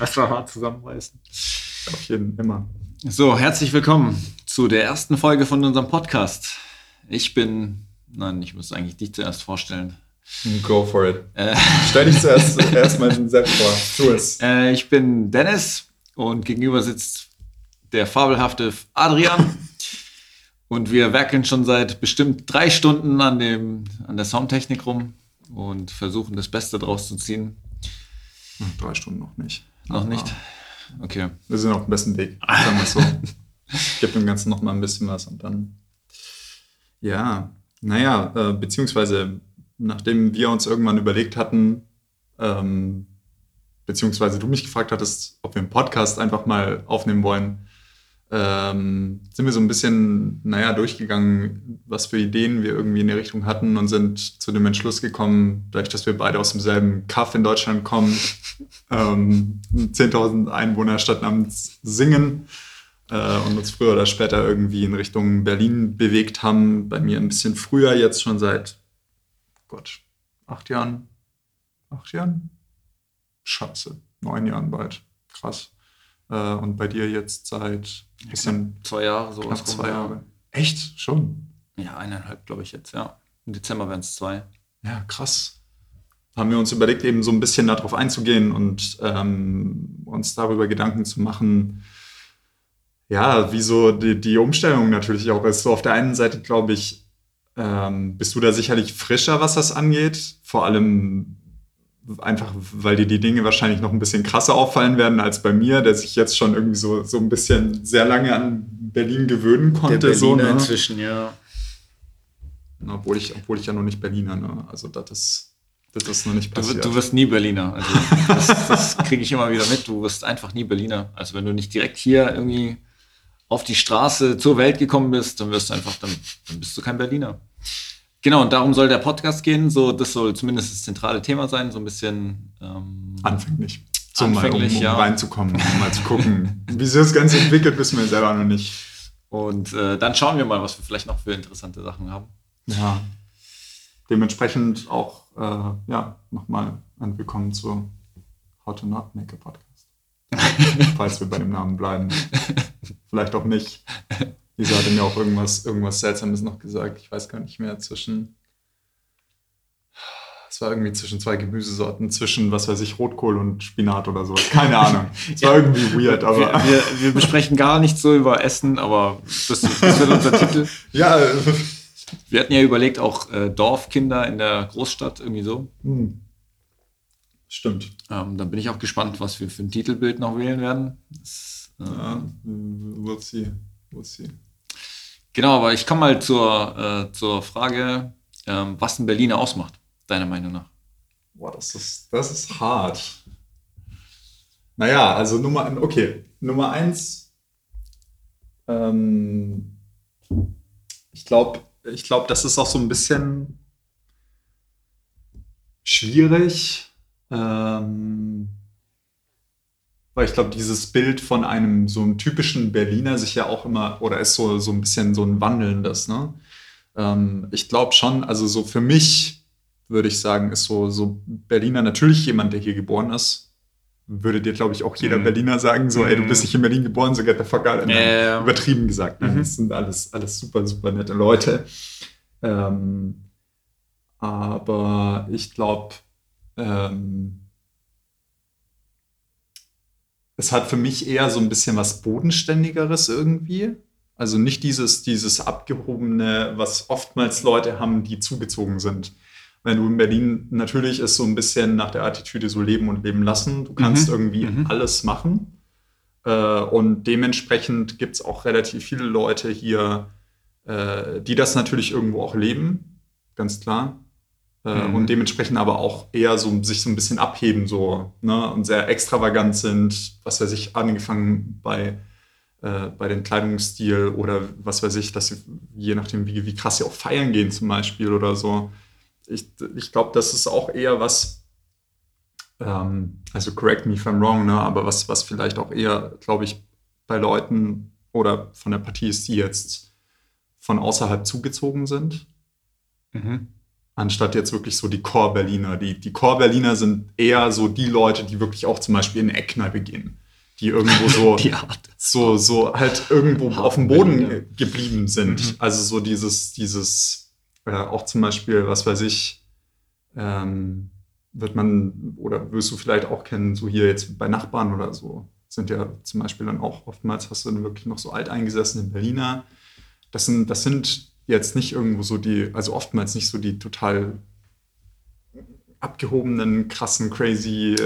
Erstmal hart zusammenreißen. Auf jeden immer. So, herzlich willkommen zu der ersten Folge von unserem Podcast. Ich bin, nein, ich muss eigentlich dich zuerst vorstellen. Go for it. Äh, Stell dich zuerst erstmal selbst vor. Tu es. Äh, ich bin Dennis und gegenüber sitzt der fabelhafte Adrian. und wir werkeln schon seit bestimmt drei Stunden an, dem, an der Soundtechnik rum und versuchen das Beste draus zu ziehen. Hm, drei Stunden noch nicht. Noch Aber nicht? Okay. Wir sind auf dem besten Weg, sagen wir so. Gib dem Ganzen noch mal ein bisschen was und dann. Ja, naja, äh, beziehungsweise nachdem wir uns irgendwann überlegt hatten, ähm, beziehungsweise du mich gefragt hattest, ob wir einen Podcast einfach mal aufnehmen wollen, ähm, sind wir so ein bisschen, naja, durchgegangen, was für Ideen wir irgendwie in die Richtung hatten und sind zu dem Entschluss gekommen, dadurch, dass wir beide aus demselben Kaff in Deutschland kommen, ähm, 10.000 Einwohnerstadt namens Singen äh, und uns früher oder später irgendwie in Richtung Berlin bewegt haben. Bei mir ein bisschen früher, jetzt schon seit, Gott, acht Jahren? Acht Jahren? Scheiße, neun Jahren bald. Krass. Äh, und bei dir jetzt seit bisschen zwei Jahre, so knapp zwei Jahre. Echt? Schon? Ja, eineinhalb, glaube ich jetzt, ja. Im Dezember werden es zwei. Ja, krass. Haben wir uns überlegt, eben so ein bisschen darauf einzugehen und ähm, uns darüber Gedanken zu machen, ja, wie so die, die Umstellung natürlich auch ist. So auf der einen Seite, glaube ich, ähm, bist du da sicherlich frischer, was das angeht. Vor allem einfach, weil dir die Dinge wahrscheinlich noch ein bisschen krasser auffallen werden als bei mir, der sich jetzt schon irgendwie so, so ein bisschen sehr lange an Berlin gewöhnen konnte. Der so, ne? inzwischen, ja. Obwohl ich, obwohl ich ja noch nicht Berliner, ne? Also das ist, das ist noch nicht passiert. Du, du wirst nie Berliner. Also das, das kriege ich immer wieder mit. Du wirst einfach nie Berliner. Also wenn du nicht direkt hier irgendwie auf die Straße zur Welt gekommen bist, dann wirst du einfach, dann, dann bist du kein Berliner. Genau, und darum soll der Podcast gehen. So, das soll zumindest das zentrale Thema sein, so ein bisschen ähm, anfänglich. Zum anfänglich, mal, um, um ja. reinzukommen, um mal zu gucken, wie sich das Ganze entwickelt, wissen wir selber noch nicht. Und äh, dann schauen wir mal, was wir vielleicht noch für interessante Sachen haben. Ja. Dementsprechend auch äh, ja, nochmal ein Willkommen zu How to Not Make a Podcast. Falls wir bei dem Namen bleiben. Vielleicht auch nicht. Lisa hatte mir auch irgendwas, irgendwas Seltsames noch gesagt. Ich weiß gar nicht mehr. Zwischen. Es war irgendwie zwischen zwei Gemüsesorten, zwischen, was weiß ich, Rotkohl und Spinat oder so. Keine Ahnung. Es war ja. irgendwie weird, aber. Wir, wir, wir, besprechen gar nicht so über Essen, aber das, das wird unser Titel. Ja. Wir hatten ja überlegt, auch äh, Dorfkinder in der Großstadt, irgendwie so. Hm. Stimmt. Ähm, dann bin ich auch gespannt, was wir für ein Titelbild noch wählen werden. Das, äh, ja, we'll see. We'll see. Genau, aber ich komme mal zur, äh, zur Frage, ähm, was ein Berliner ausmacht, deiner Meinung nach. Boah, das ist, das ist hart. Naja, also Nummer, okay, Nummer eins, ähm, ich glaube, ich glaub, das ist auch so ein bisschen schwierig. Ähm, weil ich glaube, dieses Bild von einem so einem typischen Berliner sich ja auch immer, oder ist so, so ein bisschen so ein wandelndes, ne? Ähm, ich glaube schon, also so für mich würde ich sagen, ist so, so Berliner natürlich jemand, der hier geboren ist. Würde dir, glaube ich, auch jeder mhm. Berliner sagen, so, ey, du bist mhm. nicht in Berlin geboren, so get the fuck out. Äh, übertrieben gesagt. Ne? Mhm. Das sind alles, alles super, super nette Leute. Ähm, aber ich glaube, ähm, es hat für mich eher so ein bisschen was Bodenständigeres irgendwie. Also nicht dieses, dieses abgehobene, was oftmals Leute haben, die zugezogen sind. Wenn du in Berlin natürlich ist so ein bisschen nach der Attitüde so leben und leben lassen. Du kannst mhm. irgendwie mhm. alles machen. Äh, und dementsprechend gibt es auch relativ viele Leute hier, äh, die das natürlich irgendwo auch leben, ganz klar. Äh, mhm. und dementsprechend aber auch eher so sich so ein bisschen abheben so ne? und sehr extravagant sind, was weiß ich, angefangen bei, äh, bei dem Kleidungsstil oder was weiß ich, dass sie, je nachdem, wie, wie krass sie auch feiern gehen zum Beispiel oder so. Ich, ich glaube, das ist auch eher was, ähm, also correct me if I'm wrong, ne? aber was, was vielleicht auch eher, glaube ich, bei Leuten oder von der Partie ist, die jetzt von außerhalb zugezogen sind. Mhm anstatt jetzt wirklich so die Core-Berliner. Die, die Core-Berliner sind eher so die Leute, die wirklich auch zum Beispiel in eine Eckkneipe gehen. Die irgendwo so, so, so halt irgendwo auf dem Boden Berliner. geblieben sind. Mhm. Also so dieses, dieses, äh, auch zum Beispiel, was weiß ich, ähm, wird man, oder wirst du vielleicht auch kennen, so hier jetzt bei Nachbarn oder so, sind ja zum Beispiel dann auch oftmals, hast du dann wirklich noch so alteingesessene Berliner. Das sind, das sind jetzt nicht irgendwo so die, also oftmals nicht so die total abgehobenen, krassen, crazy.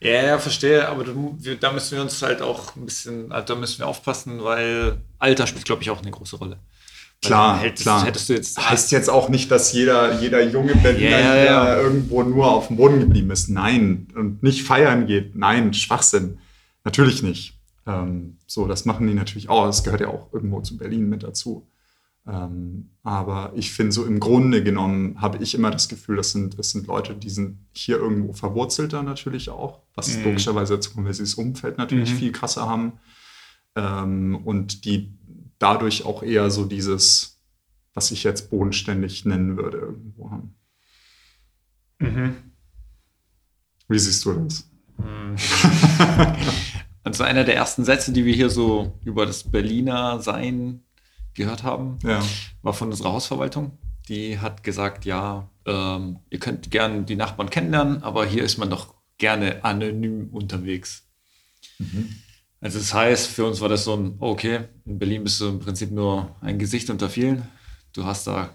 Äh ja, ja, verstehe, aber da müssen wir uns halt auch ein bisschen, also da müssen wir aufpassen, weil Alter spielt, glaube ich, auch eine große Rolle. Klar, hättest, klar. Hättest du jetzt heißt jetzt auch nicht, dass jeder, jeder junge Berliner yeah, yeah. irgendwo nur auf dem Boden geblieben ist. Nein. Und nicht feiern geht. Nein, Schwachsinn. Natürlich nicht. Ähm, so, das machen die natürlich auch. Das gehört ja auch irgendwo zu Berlin mit dazu. Ähm, aber ich finde, so im Grunde genommen habe ich immer das Gefühl, das sind, das sind Leute, die sind hier irgendwo verwurzelter natürlich auch, was mhm. logischerweise dazu kommt, weil sie das Umfeld natürlich mhm. viel krasser haben. Ähm, und die dadurch auch eher so dieses, was ich jetzt bodenständig nennen würde, irgendwo haben. Mhm. Wie siehst du das? Mhm. also einer der ersten Sätze, die wir hier so über das Berliner Sein gehört haben, ja. war von unserer Hausverwaltung. Die hat gesagt, ja, ähm, ihr könnt gerne die Nachbarn kennenlernen, aber hier ist man doch gerne anonym unterwegs. Mhm. Also das heißt, für uns war das so ein, okay, in Berlin bist du im Prinzip nur ein Gesicht unter vielen. Du hast da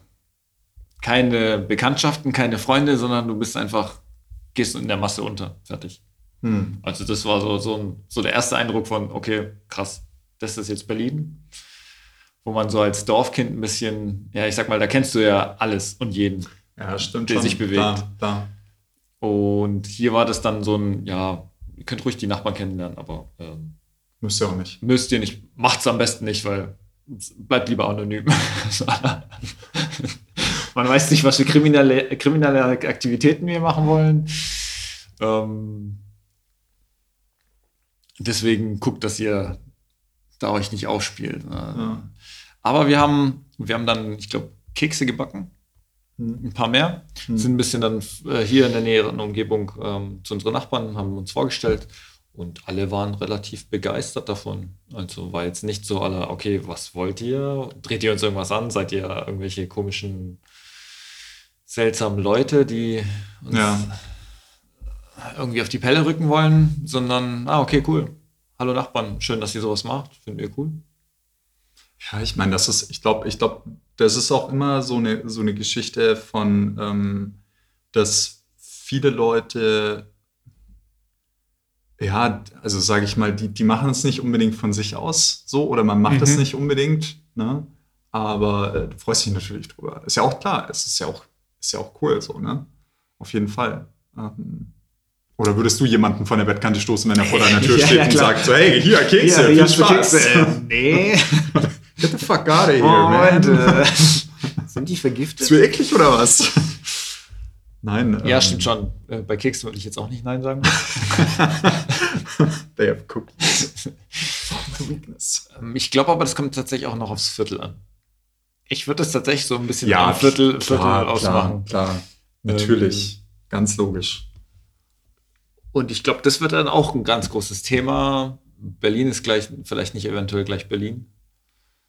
keine Bekanntschaften, keine Freunde, sondern du bist einfach, gehst in der Masse unter. Fertig. Hm. Also das war so, so, ein, so der erste Eindruck von, okay, krass, das ist jetzt Berlin. Wo man so als Dorfkind ein bisschen, ja, ich sag mal, da kennst du ja alles und jeden, ja, stimmt der schon. sich bewegt. Da, da. Und hier war das dann so ein, ja, ihr könnt ruhig die Nachbarn kennenlernen, aber ähm, Müsst ihr auch nicht. Müsst ihr nicht. Macht's am besten nicht, weil bleibt lieber anonym. Man weiß nicht, was für kriminelle, kriminelle Aktivitäten wir machen wollen. Ähm, deswegen guckt, dass ihr da euch nicht aufspielt. Ja. Aber wir haben, wir haben dann, ich glaube, Kekse gebacken. Hm. Ein paar mehr. Hm. Sind ein bisschen dann äh, hier in der näheren Umgebung ähm, zu unseren Nachbarn, haben uns vorgestellt und alle waren relativ begeistert davon. Also war jetzt nicht so aller, okay, was wollt ihr? Dreht ihr uns irgendwas an? Seid ihr irgendwelche komischen, seltsamen Leute, die uns ja. irgendwie auf die Pelle rücken wollen? Sondern, ah, okay, cool. Hallo Nachbarn, schön, dass ihr sowas macht. Finden wir cool. Ja, ich meine, das ist, ich glaube, ich glaube, das ist auch immer so eine, so eine Geschichte von, ähm, dass viele Leute ja, also sage ich mal, die, die machen es nicht unbedingt von sich aus so oder man macht es mhm. nicht unbedingt, ne? Aber äh, du freust dich natürlich drüber. Ist ja auch klar, es ist ja auch, ist ja auch cool so, ne? Auf jeden Fall. Ähm, oder würdest du jemanden von der Bettkante stoßen, wenn er vor deiner Tür ja, steht ja, und sagt so, hey, hier, Kekse, ja, viel Spaß. Kekse. Äh, nee. Get the fuck out of here, oh, man. Und, äh, sind die vergiftet? Ist mir eklig oder was? Nein. Ja, ähm, stimmt schon. Äh, bei Keks würde ich jetzt auch nicht Nein sagen. They have cookies. weakness. Ähm, ich glaube aber, das kommt tatsächlich auch noch aufs Viertel an. Ich würde es tatsächlich so ein bisschen ja, Viertel, Viertel klar, ausmachen. Klar, klar. natürlich. Ähm, Ganz logisch. Und ich glaube, das wird dann auch ein ganz großes Thema. Berlin ist gleich, vielleicht nicht eventuell gleich Berlin.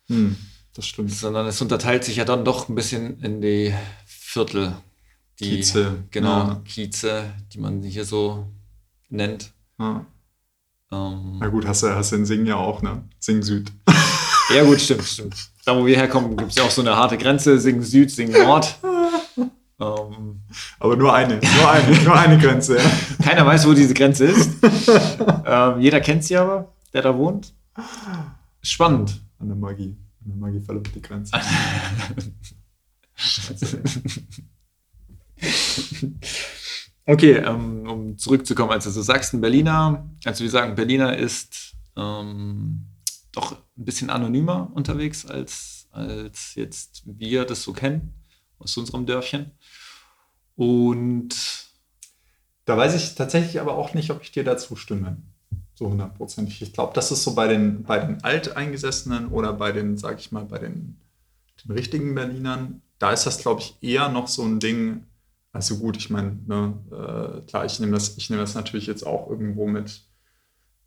Hm, das stimmt. Sondern es unterteilt sich ja dann doch ein bisschen in die Viertel die, Kieze. Genau, ja. Kieze, die man hier so nennt. Ja. Ähm, Na gut, hast du, hast du in Sing ja auch, ne? Sing Süd. Ja, gut, stimmt, stimmt. Da, wo wir herkommen, gibt es ja auch so eine harte Grenze: Sing Süd, Sing Nord. ähm, Aber nur eine, nur eine, nur eine Grenze. Ja. Keiner weiß, wo diese Grenze ist. ähm, jeder kennt sie aber, der da wohnt. Spannend. An der Magie. An der Magie verläuft die Grenze. okay, ähm, um zurückzukommen, also du sagst ein Berliner, also wir sagen, Berliner ist ähm, doch ein bisschen anonymer unterwegs, als, als jetzt wir das so kennen aus unserem Dörfchen. Und da weiß ich tatsächlich aber auch nicht, ob ich dir dazu stimme. So hundertprozentig. Ich glaube, das ist so bei den, bei den Alteingesessenen oder bei den, sag ich mal, bei den, den richtigen Berlinern da ist das, glaube ich, eher noch so ein Ding. Also gut, ich meine, ne, äh, klar, ich nehme das, ich nehme das natürlich jetzt auch irgendwo mit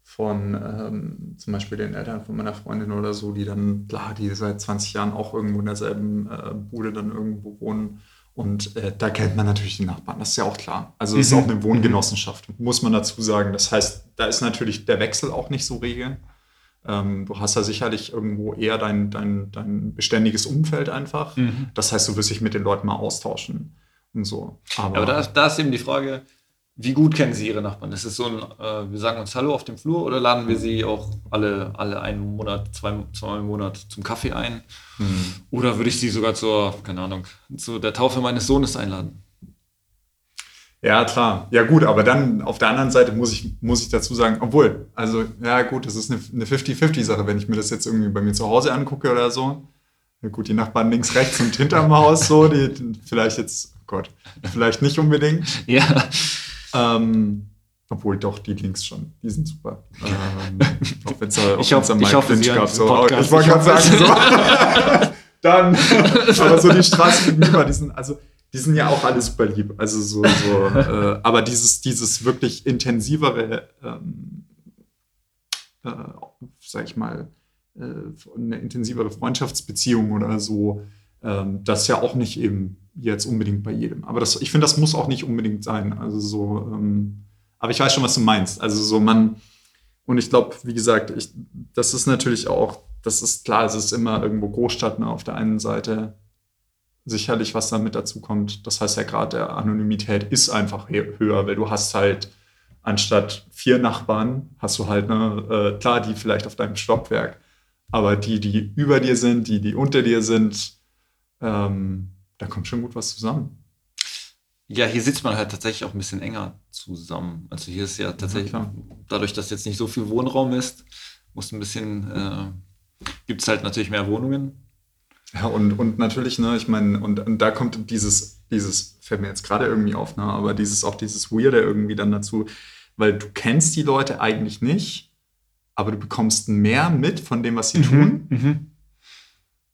von ähm, zum Beispiel den Eltern von meiner Freundin oder so, die dann, klar, die seit 20 Jahren auch irgendwo in derselben äh, Bude dann irgendwo wohnen. Und äh, da kennt man natürlich die Nachbarn, das ist ja auch klar. Also es mhm. ist auch eine Wohngenossenschaft, muss man dazu sagen. Das heißt, da ist natürlich der Wechsel auch nicht so regel. Ähm, du hast da sicherlich irgendwo eher dein, dein, dein beständiges Umfeld einfach. Mhm. Das heißt, du wirst dich mit den Leuten mal austauschen und so. Aber, Aber da, da, ist eben die Frage, wie gut kennen Sie Ihre Nachbarn? Ist es so ein, äh, wir sagen uns Hallo auf dem Flur oder laden wir Sie auch alle, alle einen Monat, zwei, zwei im Monat zum Kaffee ein? Mhm. Oder würde ich Sie sogar zur, keine Ahnung, zu der Taufe meines Sohnes einladen? Ja, klar. Ja, gut, aber dann auf der anderen Seite muss ich, muss ich dazu sagen, obwohl, also, ja, gut, das ist eine, eine 50-50-Sache, wenn ich mir das jetzt irgendwie bei mir zu Hause angucke oder so. Ja, gut, die Nachbarn links, rechts und hinterm Haus, so, die vielleicht jetzt, oh Gott, vielleicht nicht unbedingt. Ja. Ähm, obwohl doch, die Links schon, die sind super. Ähm, auch wenn's, auch ich, hoff, ich hoffe, Sie gab, so. Podcast, ich wollte gerade sagen, so. dann, aber so die Straße gegenüber, die sind, also die sind ja auch alle super lieb. Also so, so äh, aber dieses, dieses wirklich intensivere, ähm, äh, sag ich mal, äh, eine intensivere Freundschaftsbeziehung oder so, ähm, das ja auch nicht eben jetzt unbedingt bei jedem. Aber das, ich finde, das muss auch nicht unbedingt sein. Also so, ähm, aber ich weiß schon, was du meinst. Also so man, und ich glaube, wie gesagt, ich, das ist natürlich auch, das ist klar, es ist immer irgendwo Großstadt ne, auf der einen Seite sicherlich, was damit dazu kommt. Das heißt, ja gerade der Anonymität ist einfach höher, weil du hast halt anstatt vier Nachbarn, hast du halt, ne, äh, klar, die vielleicht auf deinem Stockwerk, aber die, die über dir sind, die, die unter dir sind, ähm, da kommt schon gut was zusammen. Ja, hier sitzt man halt tatsächlich auch ein bisschen enger zusammen. Also hier ist ja tatsächlich, ja, dadurch, dass jetzt nicht so viel Wohnraum ist, muss ein bisschen, äh, gibt es halt natürlich mehr Wohnungen. Ja, und, und natürlich, ne, ich meine, und, und da kommt dieses, dieses, fällt mir jetzt gerade irgendwie auf, ne, aber dieses, auch dieses Weirde irgendwie dann dazu, weil du kennst die Leute eigentlich nicht, aber du bekommst mehr mit von dem, was sie mhm, tun. Mhm.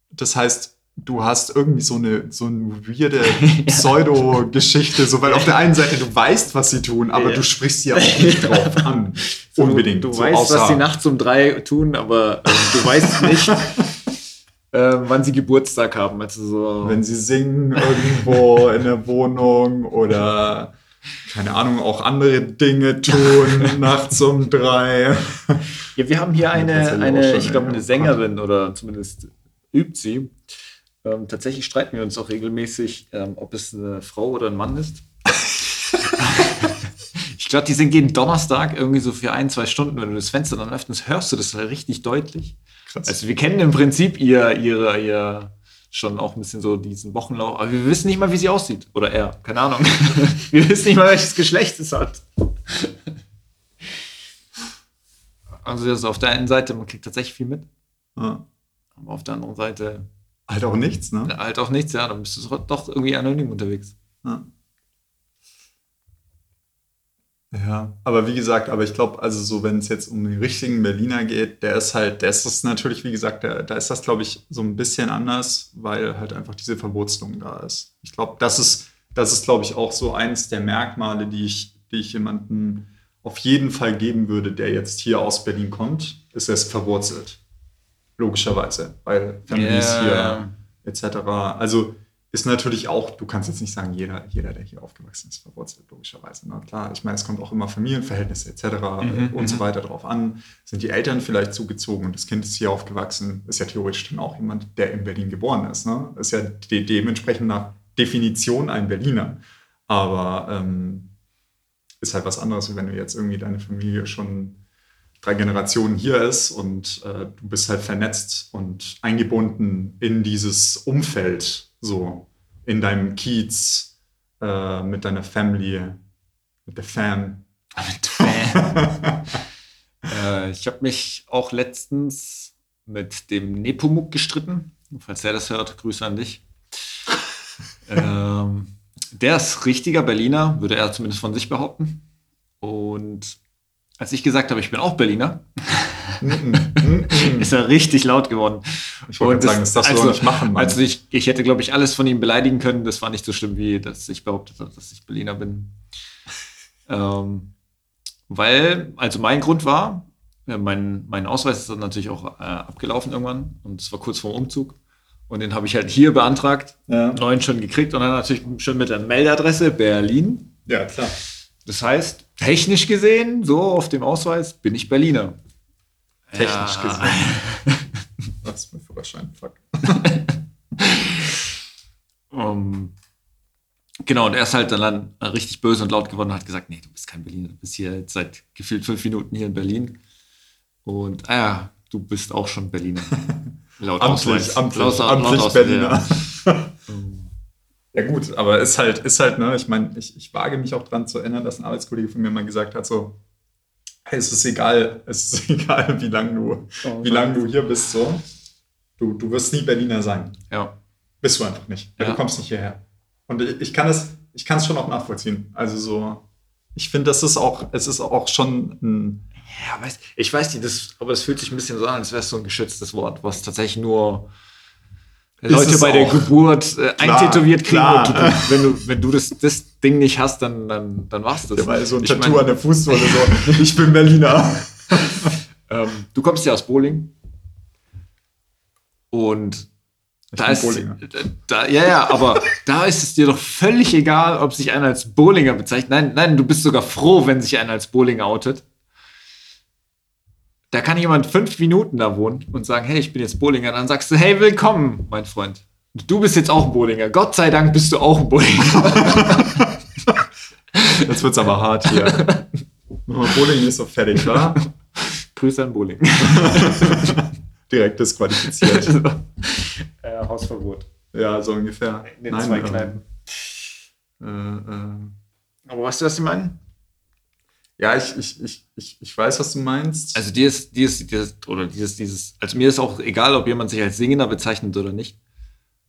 Das heißt, du hast irgendwie so eine, so eine weirde Pseudo-Geschichte, so, weil auf der einen Seite du weißt, was sie tun, aber ja. du sprichst sie auch nicht drauf an. So, Unbedingt. Du, so weißt, außer, was sie nachts um drei tun, aber äh, du weißt nicht, äh, wann sie Geburtstag haben. Also so. Wenn sie singen irgendwo in der Wohnung oder keine Ahnung, auch andere Dinge tun nachts um drei. Ja, wir haben hier eine, eine ich glaube, eine Sängerin oder zumindest übt sie. Ähm, tatsächlich streiten wir uns auch regelmäßig, ähm, ob es eine Frau oder ein Mann ist. ich glaube, die sind jeden Donnerstag irgendwie so für ein, zwei Stunden, wenn du das Fenster dann öffnest, hörst du das halt richtig deutlich. Krass. Also wir kennen im Prinzip ihr, ihre, ihr schon auch ein bisschen so diesen Wochenlauf, aber wir wissen nicht mal, wie sie aussieht. Oder er, keine Ahnung. wir wissen nicht mal, welches Geschlecht es hat. Also das ist auf der einen Seite, man kriegt tatsächlich viel mit. Ja. Aber auf der anderen Seite. Halt auch nichts, ne? Halt auch nichts, ja. Dann bist du doch irgendwie anonym unterwegs. Ja. Ja, aber wie gesagt, aber ich glaube, also so, wenn es jetzt um den richtigen Berliner geht, der ist halt, der ist das natürlich, wie gesagt, der, da ist das, glaube ich, so ein bisschen anders, weil halt einfach diese Verwurzelung da ist. Ich glaube, das ist, das ist, glaube ich, auch so eins der Merkmale, die ich, die ich jemandem auf jeden Fall geben würde, der jetzt hier aus Berlin kommt, ist er ist verwurzelt. Logischerweise, weil Families yeah. hier etc. Also ist natürlich auch, du kannst jetzt nicht sagen, jeder, jeder der hier aufgewachsen ist, verwurzelt, logischerweise. Ne? Klar, ich meine, es kommt auch immer Familienverhältnisse etc. Mhm, und so mhm. weiter drauf an. Sind die Eltern vielleicht zugezogen und das Kind ist hier aufgewachsen, ist ja theoretisch dann auch jemand, der in Berlin geboren ist. Ne? Ist ja de dementsprechend nach Definition ein Berliner. Aber ähm, ist halt was anderes, wenn du jetzt irgendwie deine Familie schon drei Generationen hier ist und äh, du bist halt vernetzt und eingebunden in dieses Umfeld so in deinem Kiez, äh, mit deiner Family, mit der Fam. Mit Fam. äh, ich habe mich auch letztens mit dem Nepomuk gestritten. Falls der das hört, Grüße an dich. ähm, der ist richtiger Berliner, würde er zumindest von sich behaupten. Und als ich gesagt habe, ich bin auch Berliner, ist er richtig laut geworden. Ich wollte sagen, das darfst du also, doch nicht machen, Mann. Also ich, ich hätte, glaube ich, alles von ihm beleidigen können. Das war nicht so schlimm, wie dass ich behauptet habe, dass ich Berliner bin. ähm, weil, also mein Grund war, ja, mein, mein Ausweis ist dann natürlich auch äh, abgelaufen irgendwann und es war kurz vor dem Umzug. Und den habe ich halt hier beantragt, Ja. neuen schon gekriegt und dann natürlich schon mit der Meldeadresse Berlin. Ja, klar. Das heißt, technisch gesehen, so auf dem Ausweis, bin ich Berliner. Technisch Ja. gesehen. Was ist mein Führerschein? Fuck. Ähm, genau, und er ist halt dann richtig böse und laut geworden und hat gesagt, nee, du bist kein Berliner, du bist hier jetzt seit gefühlt fünf Minuten hier in Berlin. Und ah ja, du bist auch schon Berliner. Laut Amtlich, Ausweis. amtlich, Laut- laut amtlich Ausweis, Berliner. ja. Ja gut, aber ist halt, ist halt, ne, ich meine, ich, ich wage mich auch dran zu erinnern, dass ein Arbeitskollege von mir mal gesagt hat, so, hey, es ist egal, es ist egal, wie lange du, Oh, wie lang du hier bist, so. Du, du wirst nie Berliner sein. Ja. Bist du einfach nicht. Ja. Du kommst nicht hierher. Und ich, ich kann es, ich kann es schon auch nachvollziehen. Also so, ich finde, das ist auch, es ist auch schon ein, Ja, weiß, ich weiß nicht, das, aber es fühlt sich ein bisschen so an, als wäre es so ein geschütztes Wort, was tatsächlich nur Leute bei der. Geburt äh, Klar, eintätowiert kriegen. klar. Und du, wenn du, wenn du das, das Ding nicht hast, dann, dann, dann war's das. der war so ein Ich Tattoo mein, an der Fußsohle, so, ich bin Berliner. ähm, du kommst ja aus Bowling. Und Ich da ist, Bowlinger. da, ja, ja, aber da ist es dir doch völlig egal, ob sich einer als Bowlinger bezeichnet. Nein, nein, du bist sogar froh, wenn sich einer als Bowlinger outet. Da kann jemand fünf Minuten da wohnen und sagen, hey, ich bin jetzt Bowlinger. Dann sagst du, hey, willkommen, mein Freund. Du bist jetzt auch ein Bowlinger. Gott sei Dank bist du auch ein Bowlinger. Jetzt wird's aber hart hier. Bowling ist so fertig, wa? Grüße an Bowling. Direkt disqualifiziert. äh, Hausverbot. Ja, so ungefähr. In den zwei ähm, Kneipen. Äh, äh, Aber weißt du, was sie meinen? Ja, ich, ich, ich, ich, ich weiß, was du meinst. Also dir ist, dir ist, dir ist oder dieses, dieses, also mir ist auch egal, ob jemand sich als Singender bezeichnet oder nicht.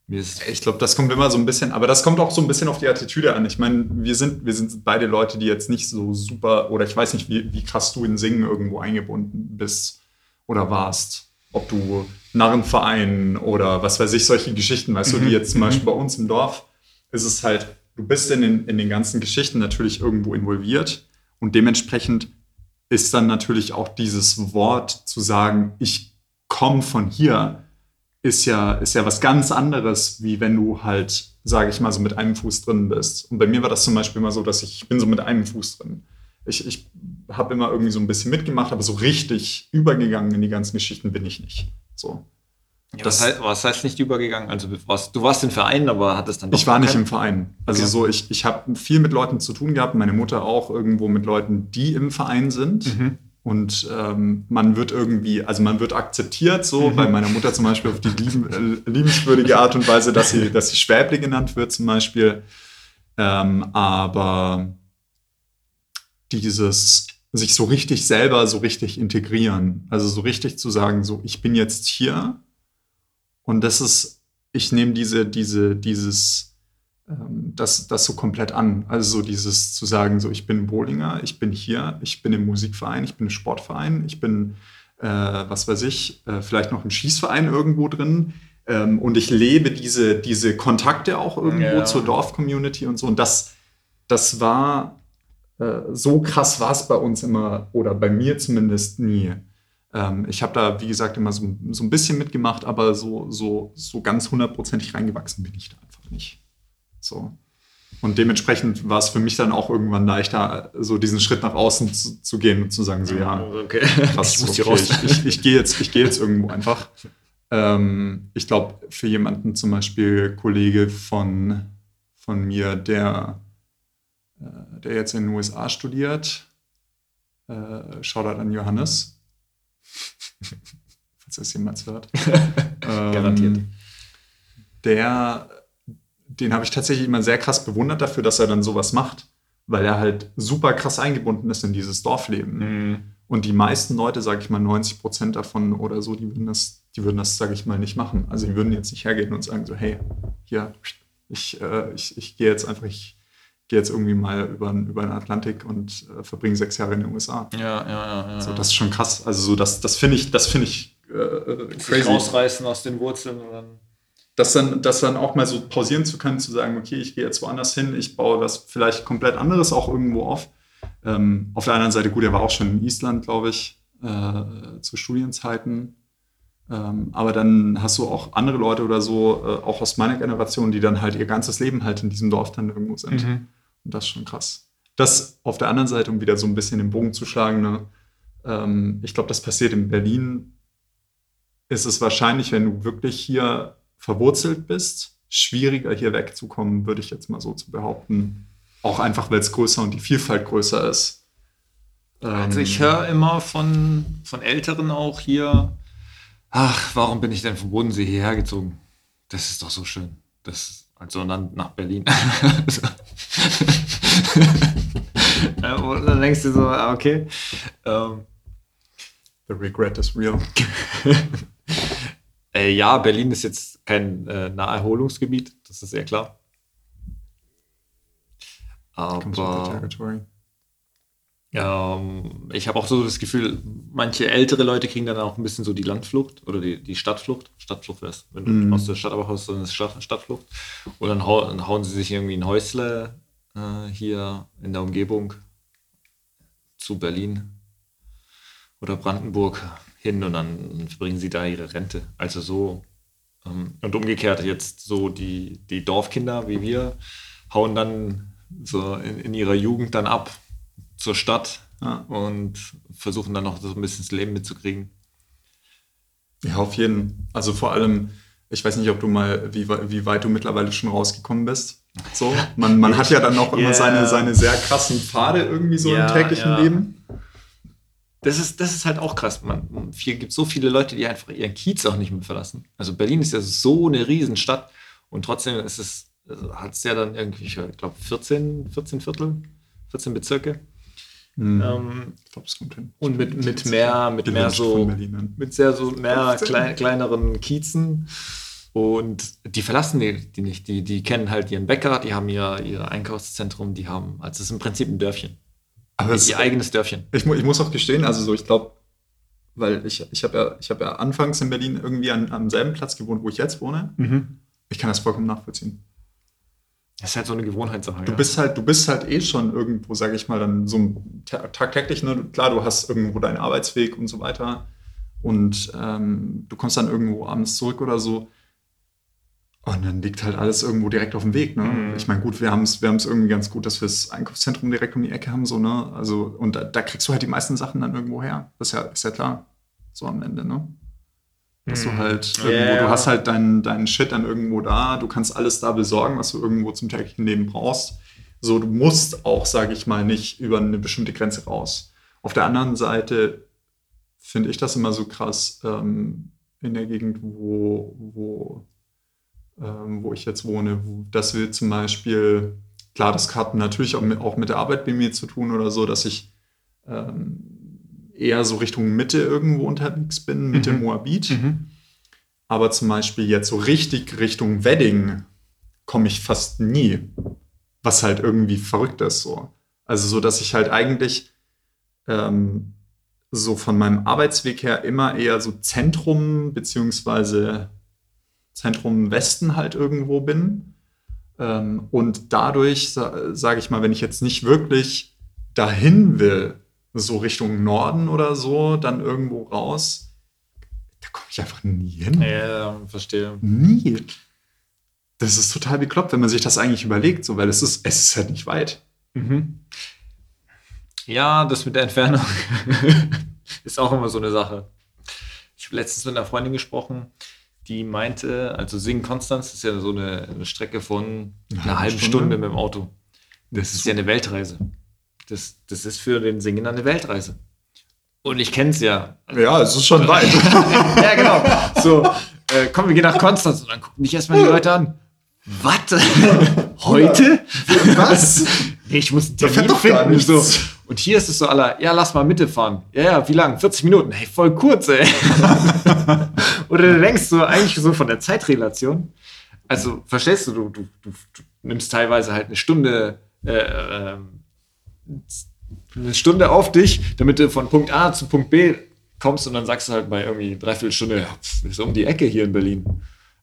Mir ist, Ich glaube, das kommt immer so ein bisschen, aber das kommt auch so ein bisschen auf die Attitüde an. Ich meine, wir sind, wir sind beide Leute, die jetzt nicht so super, oder ich weiß nicht, wie, wie krass du in Singen irgendwo eingebunden bist oder warst. Ob du Narrenverein oder was weiß ich, solche Geschichten, weißt du, die jetzt zum Beispiel bei uns im Dorf ist es halt, du bist in den, in den ganzen Geschichten natürlich irgendwo involviert und dementsprechend ist dann natürlich auch dieses Wort zu sagen, ich komme von hier, ist ja, ist ja was ganz anderes, wie wenn du halt, sage ich mal, so mit einem Fuß drin bist. Und bei mir war das zum Beispiel immer so, dass ich, ich bin so mit einem Fuß drin. Ich, ich habe immer irgendwie so ein bisschen mitgemacht, aber so richtig übergegangen in die ganzen Geschichten bin ich nicht. So. Ja, das- was, heißt, was heißt nicht übergegangen? Also du warst, du warst im Verein, aber hattest dann Ich war nicht im Verein. Also Okay. so, ich, ich habe viel mit Leuten zu tun gehabt, meine Mutter auch irgendwo mit Leuten, die im Verein sind. Mhm. Und ähm, man wird irgendwie, also man wird akzeptiert, so Mhm. bei meiner Mutter zum Beispiel auf die lieben, äh, liebenswürdige Art und Weise, dass sie, dass sie Schwäble genannt wird zum Beispiel. Ähm, aber dieses sich so richtig selber so richtig integrieren, also so richtig zu sagen, so ich bin jetzt hier und das ist, ich nehme diese, diese, dieses, ähm, das, das so komplett an. Also so dieses zu sagen, so ich bin Bowlinger, ich bin hier, ich bin im Musikverein, ich bin im Sportverein, ich bin, äh, was weiß ich, äh, vielleicht noch im Schießverein irgendwo drin. Ähm, und ich lebe diese, diese Kontakte auch irgendwo Ja. zur Dorf-Community und so. Und das, das war äh, so krass war es bei uns immer, oder bei mir zumindest nie. Ähm, ich habe da, wie gesagt, immer so, so ein bisschen mitgemacht, aber so, so, so ganz hundertprozentig reingewachsen bin ich da einfach nicht. So. Und dementsprechend war es für mich dann auch irgendwann leichter, so diesen Schritt nach außen zu, zu gehen und zu sagen, so ja, okay. krass, ich okay, ich, ich, ich gehe jetzt, ich gehe jetzt irgendwo einfach. Ähm, ich glaube, für jemanden zum Beispiel Kollege von, von mir, der, äh, der jetzt in den USA studiert, äh, Shoutout an Johannes, falls es jemals hört. ähm, Garantiert. Der, den habe ich tatsächlich immer sehr krass bewundert dafür, dass er dann sowas macht, weil er halt super krass eingebunden ist in dieses Dorfleben. Mhm. Und die meisten Leute, sage ich mal, 90 Prozent davon oder so, die würden das, die würden das, sage ich mal, nicht machen. Also die würden jetzt nicht hergehen und sagen so, hey, hier, ich, äh, ich, ich gehe jetzt einfach, ich, gehe jetzt irgendwie mal über, über den Atlantik und äh, verbringe sechs Jahre in den USA. Ja, ja, ja. ja. So, das ist schon krass. Also so, das, das finde ich, das finde ich äh, Sich rausreißen aus den Wurzeln und dann. das dann, das dann auch mal so pausieren zu können, zu sagen, okay, ich gehe jetzt woanders hin, ich baue was vielleicht komplett anderes auch irgendwo auf. Ähm, auf der anderen Seite, gut, er war auch schon in Island, glaube ich, äh, zu Studienzeiten. Ähm, aber dann hast du auch andere Leute oder so, äh, auch aus meiner Generation, die dann halt ihr ganzes Leben halt in diesem Dorf dann irgendwo sind. Mhm. Das ist schon krass. Das auf der anderen Seite, um wieder so ein bisschen den Bogen zu schlagen, ne, ähm, ich glaube, das passiert in Berlin. Ist es wahrscheinlich, wenn du wirklich hier verwurzelt bist, schwieriger hier wegzukommen, würde ich jetzt mal so zu behaupten. Auch einfach, weil es größer und die Vielfalt größer ist. Also Ähm, ich höre immer von, von Älteren auch hier, ach, warum bin ich denn vom Bodensee hierher gezogen? Das ist doch so schön. Das, also dann nach Berlin. Und dann denkst du so, ah, okay. Ähm, The regret is real. äh, ja, Berlin ist jetzt kein äh, Naherholungsgebiet, das ist sehr klar. Aber territory. Ähm, ich habe auch so das Gefühl, manche ältere Leute kriegen dann auch ein bisschen so die Landflucht oder die, die Stadtflucht. Stadtflucht wäre es, wenn du Mhm. aus der Stadt aber raus, dann ist es Stadt, Stadtflucht. Und dann, hau, dann hauen sie sich irgendwie ein Häusle äh, hier in der Umgebung zu Berlin oder Brandenburg hin und dann verbringen sie da ihre Rente. Also so. Ähm, und umgekehrt jetzt so die, die Dorfkinder wie wir hauen dann so in, in ihrer Jugend dann ab zur Stadt Ja. und versuchen dann noch so ein bisschen das Leben mitzukriegen. Ja, auf jeden. Also vor allem, ich weiß nicht, ob du mal, wie, wie weit du mittlerweile schon rausgekommen bist. So, man, man hat ja dann auch immer Ja. seine, seine sehr krassen Pfade irgendwie so Ja, im täglichen ja. Leben. Das ist, das ist halt auch krass. Man, hier gibt so viele Leute, die einfach ihren Kiez auch nicht mehr verlassen. Also Berlin ist ja so eine Riesenstadt und trotzdem ist es, hat es ja dann irgendwie, ich glaube, 14, 14 Viertel, 14 Bezirke. Hm. Ähm, ich glaube, es kommt hin. und mit, mit mehr, mit mehr so, Berlin mit sehr so mehr 15. klei kleineren Kiezen. Und die verlassen die, die nicht. Die, die kennen halt ihren Bäcker, die haben ihr, ihr Einkaufszentrum, die haben, also es ist im Prinzip ein Dörfchen. Aber es, ihr eigenes Dörfchen. ich, mu- ich muss auch gestehen, also so, ich glaube, weil ich, ich habe ja, ich hab ja anfangs in Berlin irgendwie an, am selben Platz gewohnt, wo ich jetzt wohne. Ich kann das vollkommen nachvollziehen. Das ist halt so eine Gewohnheitssache. Du bist halt, du bist halt eh schon irgendwo, sage ich mal, dann so ta- tagtäglich, ne? klar, du hast irgendwo deinen Arbeitsweg und so weiter und ähm, du kommst dann irgendwo abends zurück oder so und dann liegt halt alles irgendwo direkt auf dem Weg. Ne? Mhm. Ich meine, gut, wir haben es wir haben's irgendwie ganz gut, dass wir das Einkaufszentrum direkt um die Ecke haben, so, ne? Also, und da, da kriegst du halt die meisten Sachen dann irgendwo her. Das ist ja, ist ja klar. So am Ende, ne? Dass du Mhm. halt irgendwo, ja. du hast halt deinen deinen Shit dann irgendwo da, du kannst alles da besorgen, was du irgendwo zum täglichen Leben brauchst. So, du musst auch, sage ich mal, nicht über eine bestimmte Grenze raus. Auf der anderen Seite finde ich das immer so krass ähm, in der Gegend, wo, wo, ähm, wo ich jetzt wohne, wo, dass wir zum Beispiel, klar, das hat natürlich auch mit, auch mit der Arbeit bei mir zu tun oder so, dass ich ähm, eher so Richtung Mitte irgendwo unterwegs bin, Mitte Mhm. Moabit. Mhm. Aber zum Beispiel jetzt so richtig Richtung Wedding komme ich fast nie. Was halt irgendwie verrückt ist so. Also so, dass ich halt eigentlich ähm, so von meinem Arbeitsweg her immer eher so Zentrum beziehungsweise Zentrum Westen halt irgendwo bin. Ähm, und dadurch, sa sage ich mal, wenn ich jetzt nicht wirklich dahin will, so Richtung Norden oder so, dann irgendwo raus, da komme ich einfach nie hin. Ja, verstehe. Nie. Das ist total bekloppt, wenn man sich das eigentlich überlegt, so, weil es ist, es ist halt nicht weit. Mhm. Ja, das mit der Entfernung ist auch immer so eine Sache. Ich habe letztens mit einer Freundin gesprochen, die meinte, also Singen-Konstanz ist ja so eine, eine Strecke von Eine einer halbe halben Stunde? Stunde mit dem Auto. Das ist ja eine Weltreise. Das, das ist für den Singer eine Weltreise. Und ich kenne es ja. Ja, es ist schon weit. ja, genau. So, äh, komm, wir gehen nach Konstanz und dann gucken mich erstmal die Leute an. Was? Heute? Was? Nee, ich muss einen Termin finden. So. Und hier ist es so aller, ja, lass mal Mitte fahren. Ja, ja, wie lang? 40 Minuten. Hey, voll kurz, ey. Oder du denkst so eigentlich so von der Zeitrelation. Also, verstehst du, du, du, du, du nimmst teilweise halt eine Stunde äh, ähm, eine Stunde auf dich, damit du von Punkt A zu Punkt B kommst und dann sagst du halt bei irgendwie dreiviertel Stunde, ja, pf, ist um die Ecke hier in Berlin.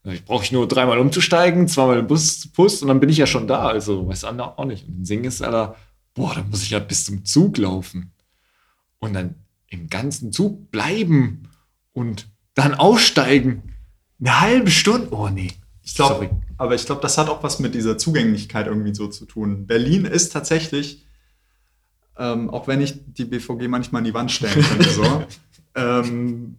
Ich brauche ich nur dreimal umzusteigen, zweimal den Bus, Bus und dann bin ich ja schon da. Also, weißt du, auch nicht. Und Singen ist, Alter, boah, da muss ich ja bis zum Zug laufen. Und dann im ganzen Zug bleiben und dann aussteigen. Eine halbe Stunde? Oh nee. Ich glaube, aber ich glaube, das hat auch was mit dieser Zugänglichkeit irgendwie so zu tun. Berlin ist tatsächlich, ähm, auch wenn ich die BVG manchmal an die Wand stellen könnte, so, ähm,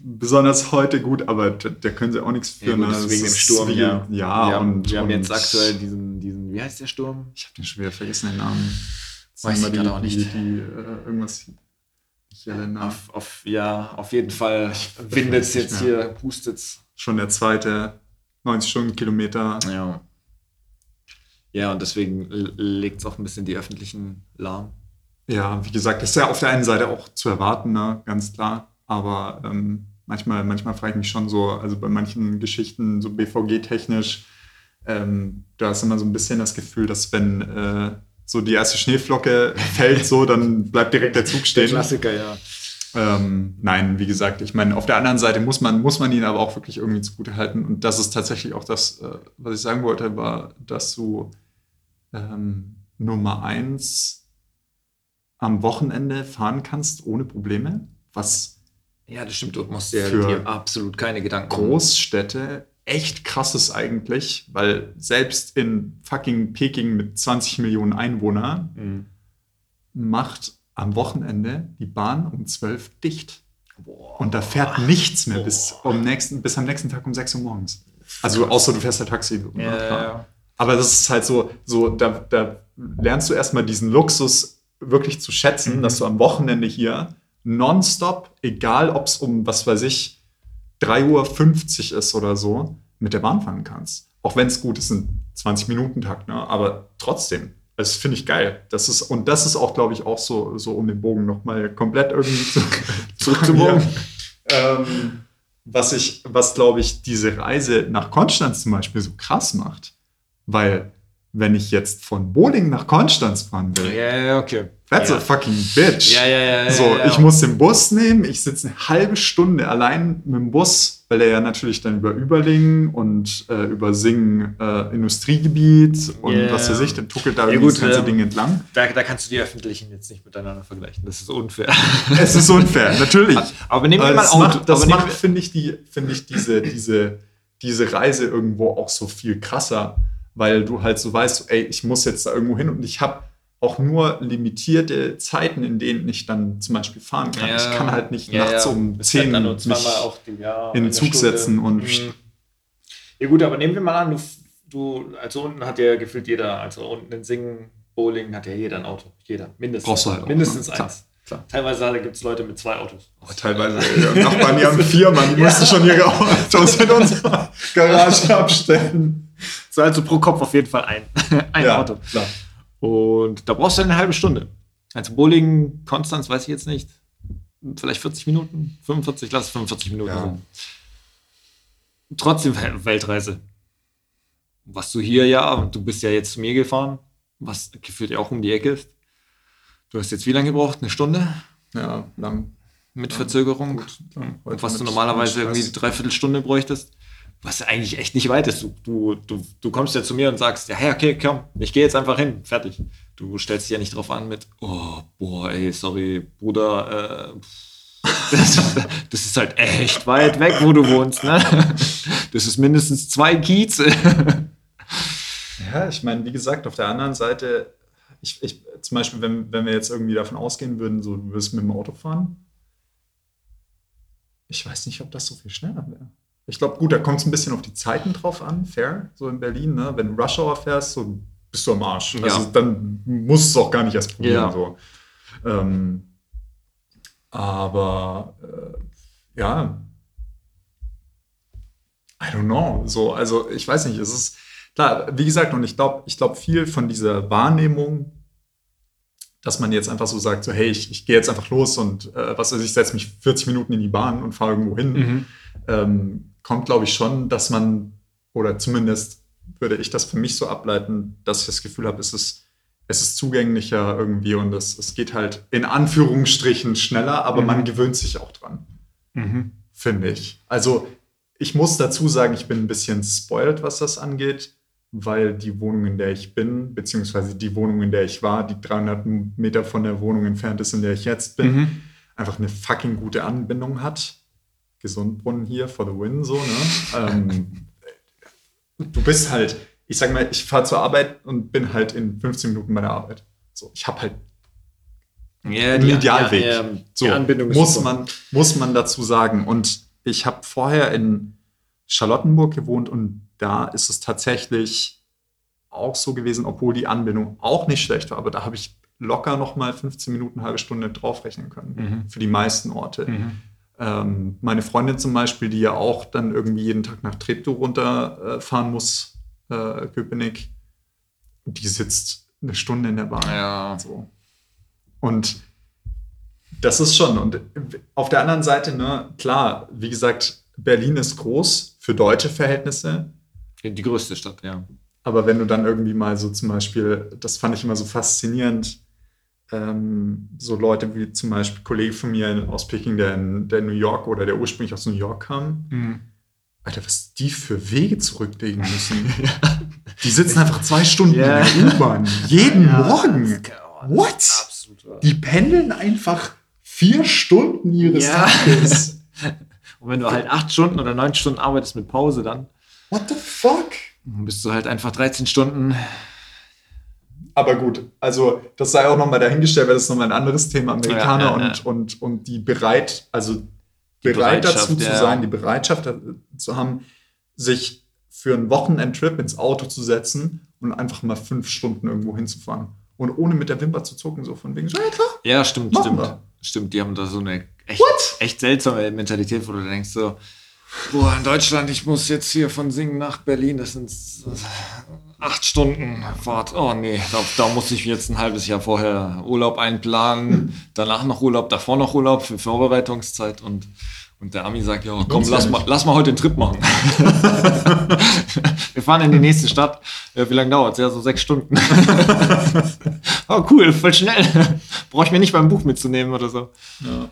besonders heute gut, aber da, da, können sie auch nichts für. Ja, gut, ne? wegen dem Sturm, wie, ja. Ja, wir und, wir haben und jetzt aktuell diesen, diesen, wie heißt der Sturm? Ich habe den schon wieder vergessen, den Namen. Weiß ich gerade auch nicht. Die, die, äh, irgendwas. Auf, auf, ja, auf jeden Fall windet es jetzt hier, pustet es. Schon der zweite 90 Stundenkilometer. Ja. Ja, und deswegen legt es auch ein bisschen die öffentlichen lahm. Ja, wie gesagt, das ist ja auf der einen Seite auch zu erwarten, ne? ganz klar. Aber ähm, manchmal, manchmal frage ich mich schon so, also bei manchen Geschichten, so BVG-technisch, ähm, da ist immer so ein bisschen das Gefühl, dass wenn äh, so die erste Schneeflocke fällt, so, dann bleibt direkt der Zug stehen. Der Klassiker, ja. Ähm, nein, wie gesagt, ich meine, auf der anderen Seite muss man, muss man ihn aber auch wirklich irgendwie zugute halten. Und das ist tatsächlich auch das, äh, was ich sagen wollte, war, dass du ähm, Nummer eins am Wochenende fahren kannst ohne Probleme, was ja, das stimmt. Du musst dir, dir absolut keine Gedanken machen. Großstädte echt krass ist eigentlich, weil selbst in fucking Peking mit 20 Millionen Einwohnern mhm. macht am Wochenende die Bahn um 12 dicht. Boah. Und da fährt nichts mehr bis, um nächsten, bis am nächsten Tag um 6 Uhr morgens. Also außer du fährst ein Taxi. Ja, ja. Aber das ist halt so, so da, da lernst du erstmal diesen Luxus wirklich zu schätzen, mhm. dass du am Wochenende hier nonstop, egal ob es um, was weiß ich, 3.50 Uhr ist oder so, mit der Bahn fahren kannst. Auch wenn es gut ist, ein 20-Minuten-Takt, ne? aber trotzdem. Das finde ich geil. Das ist, und das ist auch, glaube ich, auch so, so um den Bogen nochmal komplett irgendwie zu, zurückzubogen. ähm, was ich, was glaube ich, diese Reise nach Konstanz zum Beispiel so krass macht. Weil, wenn ich jetzt von Boling nach Konstanz fahren will, ja, ja, okay. That's ja. a fucking bitch. Ja, ja, ja. So, ja, ja. ich muss den Bus nehmen, ich sitze eine halbe Stunde allein mit dem Bus, weil der ja natürlich dann über Überlingen und äh, über Singen äh, Industriegebiet und was weiß ich, dann tuckelt da irgendwie das ganze ähm, Ding entlang. Da, da, kannst du die Öffentlichen jetzt nicht miteinander vergleichen. Das ist unfair. es ist unfair, natürlich. Aber nehmen wir mal Auto. Macht, das macht, finde ich, die, find ich diese, diese, diese Reise irgendwo auch so viel krasser, weil du halt so weißt, ey, ich muss jetzt da irgendwo hin und ich habe auch nur limitierte Zeiten, in denen ich dann zum Beispiel fahren kann. Ja, ich kann halt nicht ja, nachts ja. um 10 halt mich die, in den Zug Stunde. setzen und. Mhm. Ja, gut, aber nehmen wir mal an, du, du also unten hat ja gefühlt jeder, also unten in Singen, Bowling hat ja jeder ein Auto. Jeder, mindestens. Brauchst du halt auch, mindestens ne? eins. Klar. Teilweise gibt es Leute mit zwei Autos. Oh, teilweise, ja, Nachbarn, die haben vier, Mann, die mussten schon ihre Autos in unserer Garage abstellen. So, also pro Kopf auf jeden Fall ein, ein Auto. Klar. Und da brauchst du eine halbe Stunde. Also Bowling, Konstanz, weiß ich jetzt nicht. Vielleicht 40 Minuten, 45, lass es 45 Minuten ja. sein. Trotzdem Weltreise. Was du hier ja, du bist ja jetzt zu mir gefahren, was gefühlt ja auch um die Ecke ist. Du hast jetzt wie lange gebraucht? Eine Stunde? Ja, lang. Mit Verzögerung. Gut, Und was du normalerweise irgendwie eine Dreiviertelstunde bräuchtest was eigentlich echt nicht weit ist. Du, du, du, du kommst ja zu mir und sagst, ja, hey, okay, komm, ich gehe jetzt einfach hin, fertig. Du stellst dich ja nicht drauf an mit, oh, boah, ey, sorry, Bruder, äh, das, das, ist halt echt weit weg, wo du wohnst, ne? Das ist mindestens zwei Kieze. Ja, ich meine, wie gesagt, auf der anderen Seite, ich, ich, zum Beispiel, wenn, wenn wir jetzt irgendwie davon ausgehen würden, so, du wirst mit dem Auto fahren, ich weiß nicht, ob das so viel schneller wäre. Ich glaube, gut, da kommt es ein bisschen auf die Zeiten drauf an, fair, so in Berlin. Ne? Wenn du Rush Hour fährst, so bist du am Arsch. Ja. Also, dann musst du es auch gar nicht erst probieren. Ja. So. Ähm, aber äh, ja, I don't know. So, also ich weiß nicht, es ist klar, wie gesagt, und ich glaube, ich glaube, viel von dieser Wahrnehmung, dass man jetzt einfach so sagt, so, hey, ich, ich gehe jetzt einfach los und äh, was weiß ich, setze mich 40 Minuten in die Bahn und fahre irgendwo hin. Mhm. Ähm, kommt, glaube ich, schon, dass man, oder zumindest würde ich das für mich so ableiten, dass ich das Gefühl habe, es ist es ist zugänglicher irgendwie und es, es geht halt in Anführungsstrichen schneller, aber Mhm. man gewöhnt sich auch dran, finde ich. Also ich muss dazu sagen, ich bin ein bisschen spoiled, was das angeht, weil die Wohnung, in der ich bin, beziehungsweise die Wohnung, in der ich war, die 300 Meter von der Wohnung entfernt ist, in der ich jetzt bin, Mhm. einfach eine fucking gute Anbindung hat. Gesundbrunnen hier for the win, so, ne? ähm, du bist halt, ich sag mal, ich fahre zur Arbeit und bin halt in 15 Minuten bei der Arbeit. So, ich habe halt Ja, einen Idealweg. Ja, ja, so, die muss, super. man, muss man dazu sagen. Und ich habe vorher in Charlottenburg gewohnt und da ist es tatsächlich auch so gewesen, obwohl die Anbindung auch nicht schlecht war, aber da habe ich locker noch mal 15 Minuten, halbe Stunde draufrechnen können Mhm. für die meisten Orte. Mhm. Ähm, meine Freundin zum Beispiel, die ja auch dann irgendwie jeden Tag nach Treptow runterfahren äh, muss, äh, Köpenick, die sitzt eine Stunde in der Bahn. Ja. So. Und das ist schon. Und auf der anderen Seite, ne, klar, wie gesagt, Berlin ist groß für deutsche Verhältnisse. Die größte Stadt, ja. Aber wenn du dann irgendwie mal so zum Beispiel, das fand ich immer so faszinierend, ähm, so Leute wie zum Beispiel ein Kollege von mir aus Peking, der in der New York oder der ursprünglich aus New York kam, Alter, was die für Wege zurücklegen müssen. Die sitzen einfach zwei Stunden Ja. in der U-Bahn. Jeden Ja, Morgen. What? Absolut. Die pendeln einfach vier Stunden ihres Ja. Tages. Und wenn du halt acht Stunden oder neun Stunden arbeitest mit Pause, dann What the fuck? bist du halt einfach 13 Stunden. Aber gut, also das sei auch nochmal dahingestellt, weil das ist nochmal ein anderes Thema. Amerikaner Ja, ja, ja. Und, und, und die bereit, also Die bereit dazu zu sein, die Bereitschaft zu haben, sich für einen Wochenendtrip ins Auto zu setzen und einfach mal fünf Stunden irgendwo hinzufahren. Und ohne mit der Wimper zu zucken, so von wegen, so, ja klar. Ja, stimmt, stimmt. wir. Stimmt, die haben da so eine echt, What? echt seltsame Mentalität, wo du denkst so, boah, in Deutschland, ich muss jetzt hier von Singen nach Berlin, das sind äh, acht Stunden Fahrt. Oh nee, da, da muss ich jetzt ein halbes Jahr vorher Urlaub einplanen, danach noch Urlaub, davor noch Urlaub für Vorbereitungszeit und und der Ami sagt, ja, komm, lass mal, lass mal heute einen Trip machen. Wir fahren in die nächste Stadt. Ja, wie lange dauert es? Ja, so sechs Stunden. oh, cool, voll schnell. Brauche ich mir nicht beim Buch mitzunehmen oder so. Ja,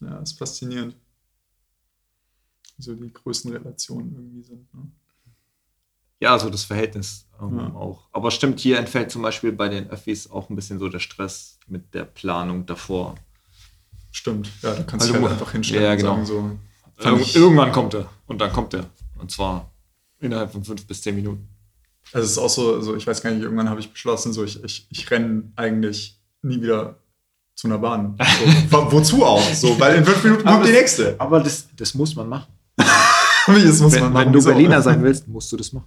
ja ist faszinierend. So die größten Relationen irgendwie sind. Ne? Ja, so das Verhältnis ähm, Ja. auch. Aber stimmt, hier entfällt zum Beispiel bei den Öffis auch ein bisschen so der Stress mit der Planung davor. Stimmt, ja, du kannst dich du halt einfach hinstellen Ja, und genau. sagen so. Irg ich- irgendwann kommt er. Und dann kommt er. Und zwar innerhalb von fünf bis zehn Minuten. Also es ist auch so, so, ich weiß gar nicht, irgendwann habe ich beschlossen, so ich, ich, ich renne eigentlich nie wieder zu einer Bahn. So, wo- wozu auch? So, weil in fünf Minuten kommt die nächste. Aber das, das muss man machen. Das muss Wenn, man machen. wenn du? Berliner sein willst, musst du das machen.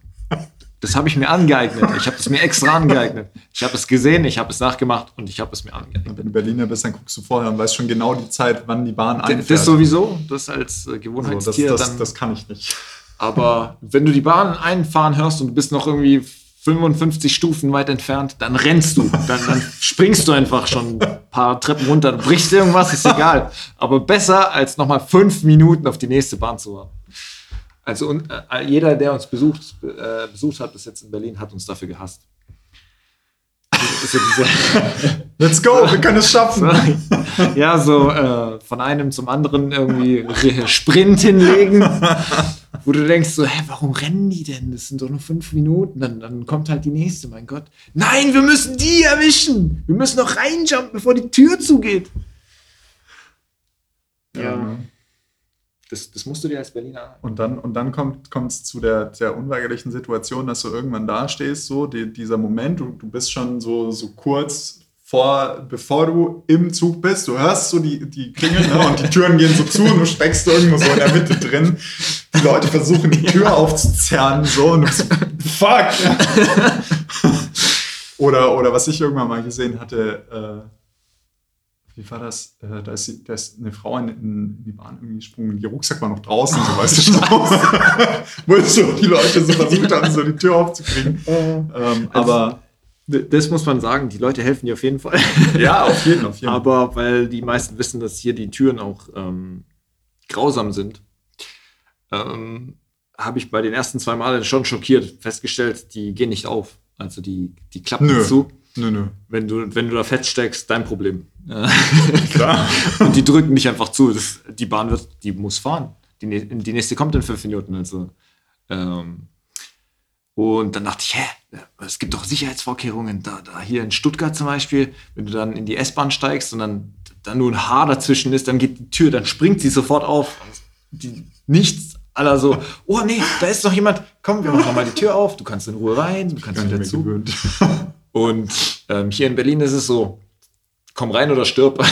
Das habe ich mir angeeignet. Ich habe es mir extra angeeignet. Ich habe es gesehen, ich habe es nachgemacht und ich habe es mir angeeignet. Wenn du Berliner bist, dann guckst du vorher und weißt schon genau die Zeit, wann die Bahn einfährt. das sowieso, das als äh, so, das, Gewohnheitstier. das, dann, das kann ich nicht. aber wenn du die Bahn einfahren hörst und du bist noch irgendwie 55 Stufen weit entfernt, dann rennst du. Dann, dann springst du einfach schon ein paar Treppen runter. Du brichst irgendwas, ist egal. Aber besser, als nochmal fünf Minuten auf die nächste Bahn zu warten. Also und, äh, jeder, der uns besucht, äh, besucht hat bis jetzt in Berlin, hat uns dafür gehasst. So diese, Let's go, wir können es schaffen. ja, so äh, von einem zum anderen irgendwie Sprint hinlegen, wo du denkst so, hä, warum rennen die denn? Das sind doch nur fünf Minuten. Dann, dann kommt halt die nächste, mein Gott. Nein, wir müssen die erwischen. Wir müssen noch reinjumpen, bevor die Tür zugeht. Ja. Das, das musst du dir als Berliner. Und dann, und dann kommt es zu der, der unweigerlichen Situation, dass du irgendwann da stehst, so die, dieser Moment, du, du bist schon so, so kurz vor, bevor du im Zug bist, du hörst so die, die Klingeln ne, und die Türen gehen so zu und du steckst irgendwo so in der Mitte drin. Die Leute versuchen die Tür aufzuzerren, so und du bist, fuck! oder, oder was ich irgendwann mal gesehen hatte, äh, wie war das? Äh, da, ist, da ist eine Frau in, in die Bahn irgendwie gesprungen und ihr Rucksack war noch draußen, so weißt du schon. Wo so die Leute so versucht haben, so die Tür aufzukriegen. Ähm, aber D- Das muss man sagen, die Leute helfen dir auf jeden Fall. ja, auf jeden, auf jeden Aber weil die meisten wissen, dass hier die Türen auch ähm, grausam sind, ähm, habe ich bei den ersten zwei Malen schon schockiert festgestellt, die gehen nicht auf. Also die, die klappen Nö. zu. Nö, nö. Wenn du, wenn du da feststeckst, dein Problem. Klar. und die drücken dich einfach zu. Das, die Bahn wird, die muss fahren. Die, die nächste kommt in fünf Minuten. Also, ähm, und dann dachte ich, hä, es gibt doch Sicherheitsvorkehrungen. Da, da hier in Stuttgart zum Beispiel, wenn du dann in die S-Bahn steigst und dann, dann nur ein Haar dazwischen ist, dann geht die Tür, dann springt sie sofort auf. Die, nichts aller so, oh nee, da ist noch jemand, komm, wir machen mal die Tür auf, du kannst in Ruhe rein, du kannst wieder zu. Und ähm, hier in Berlin ist es so, komm rein oder stirb.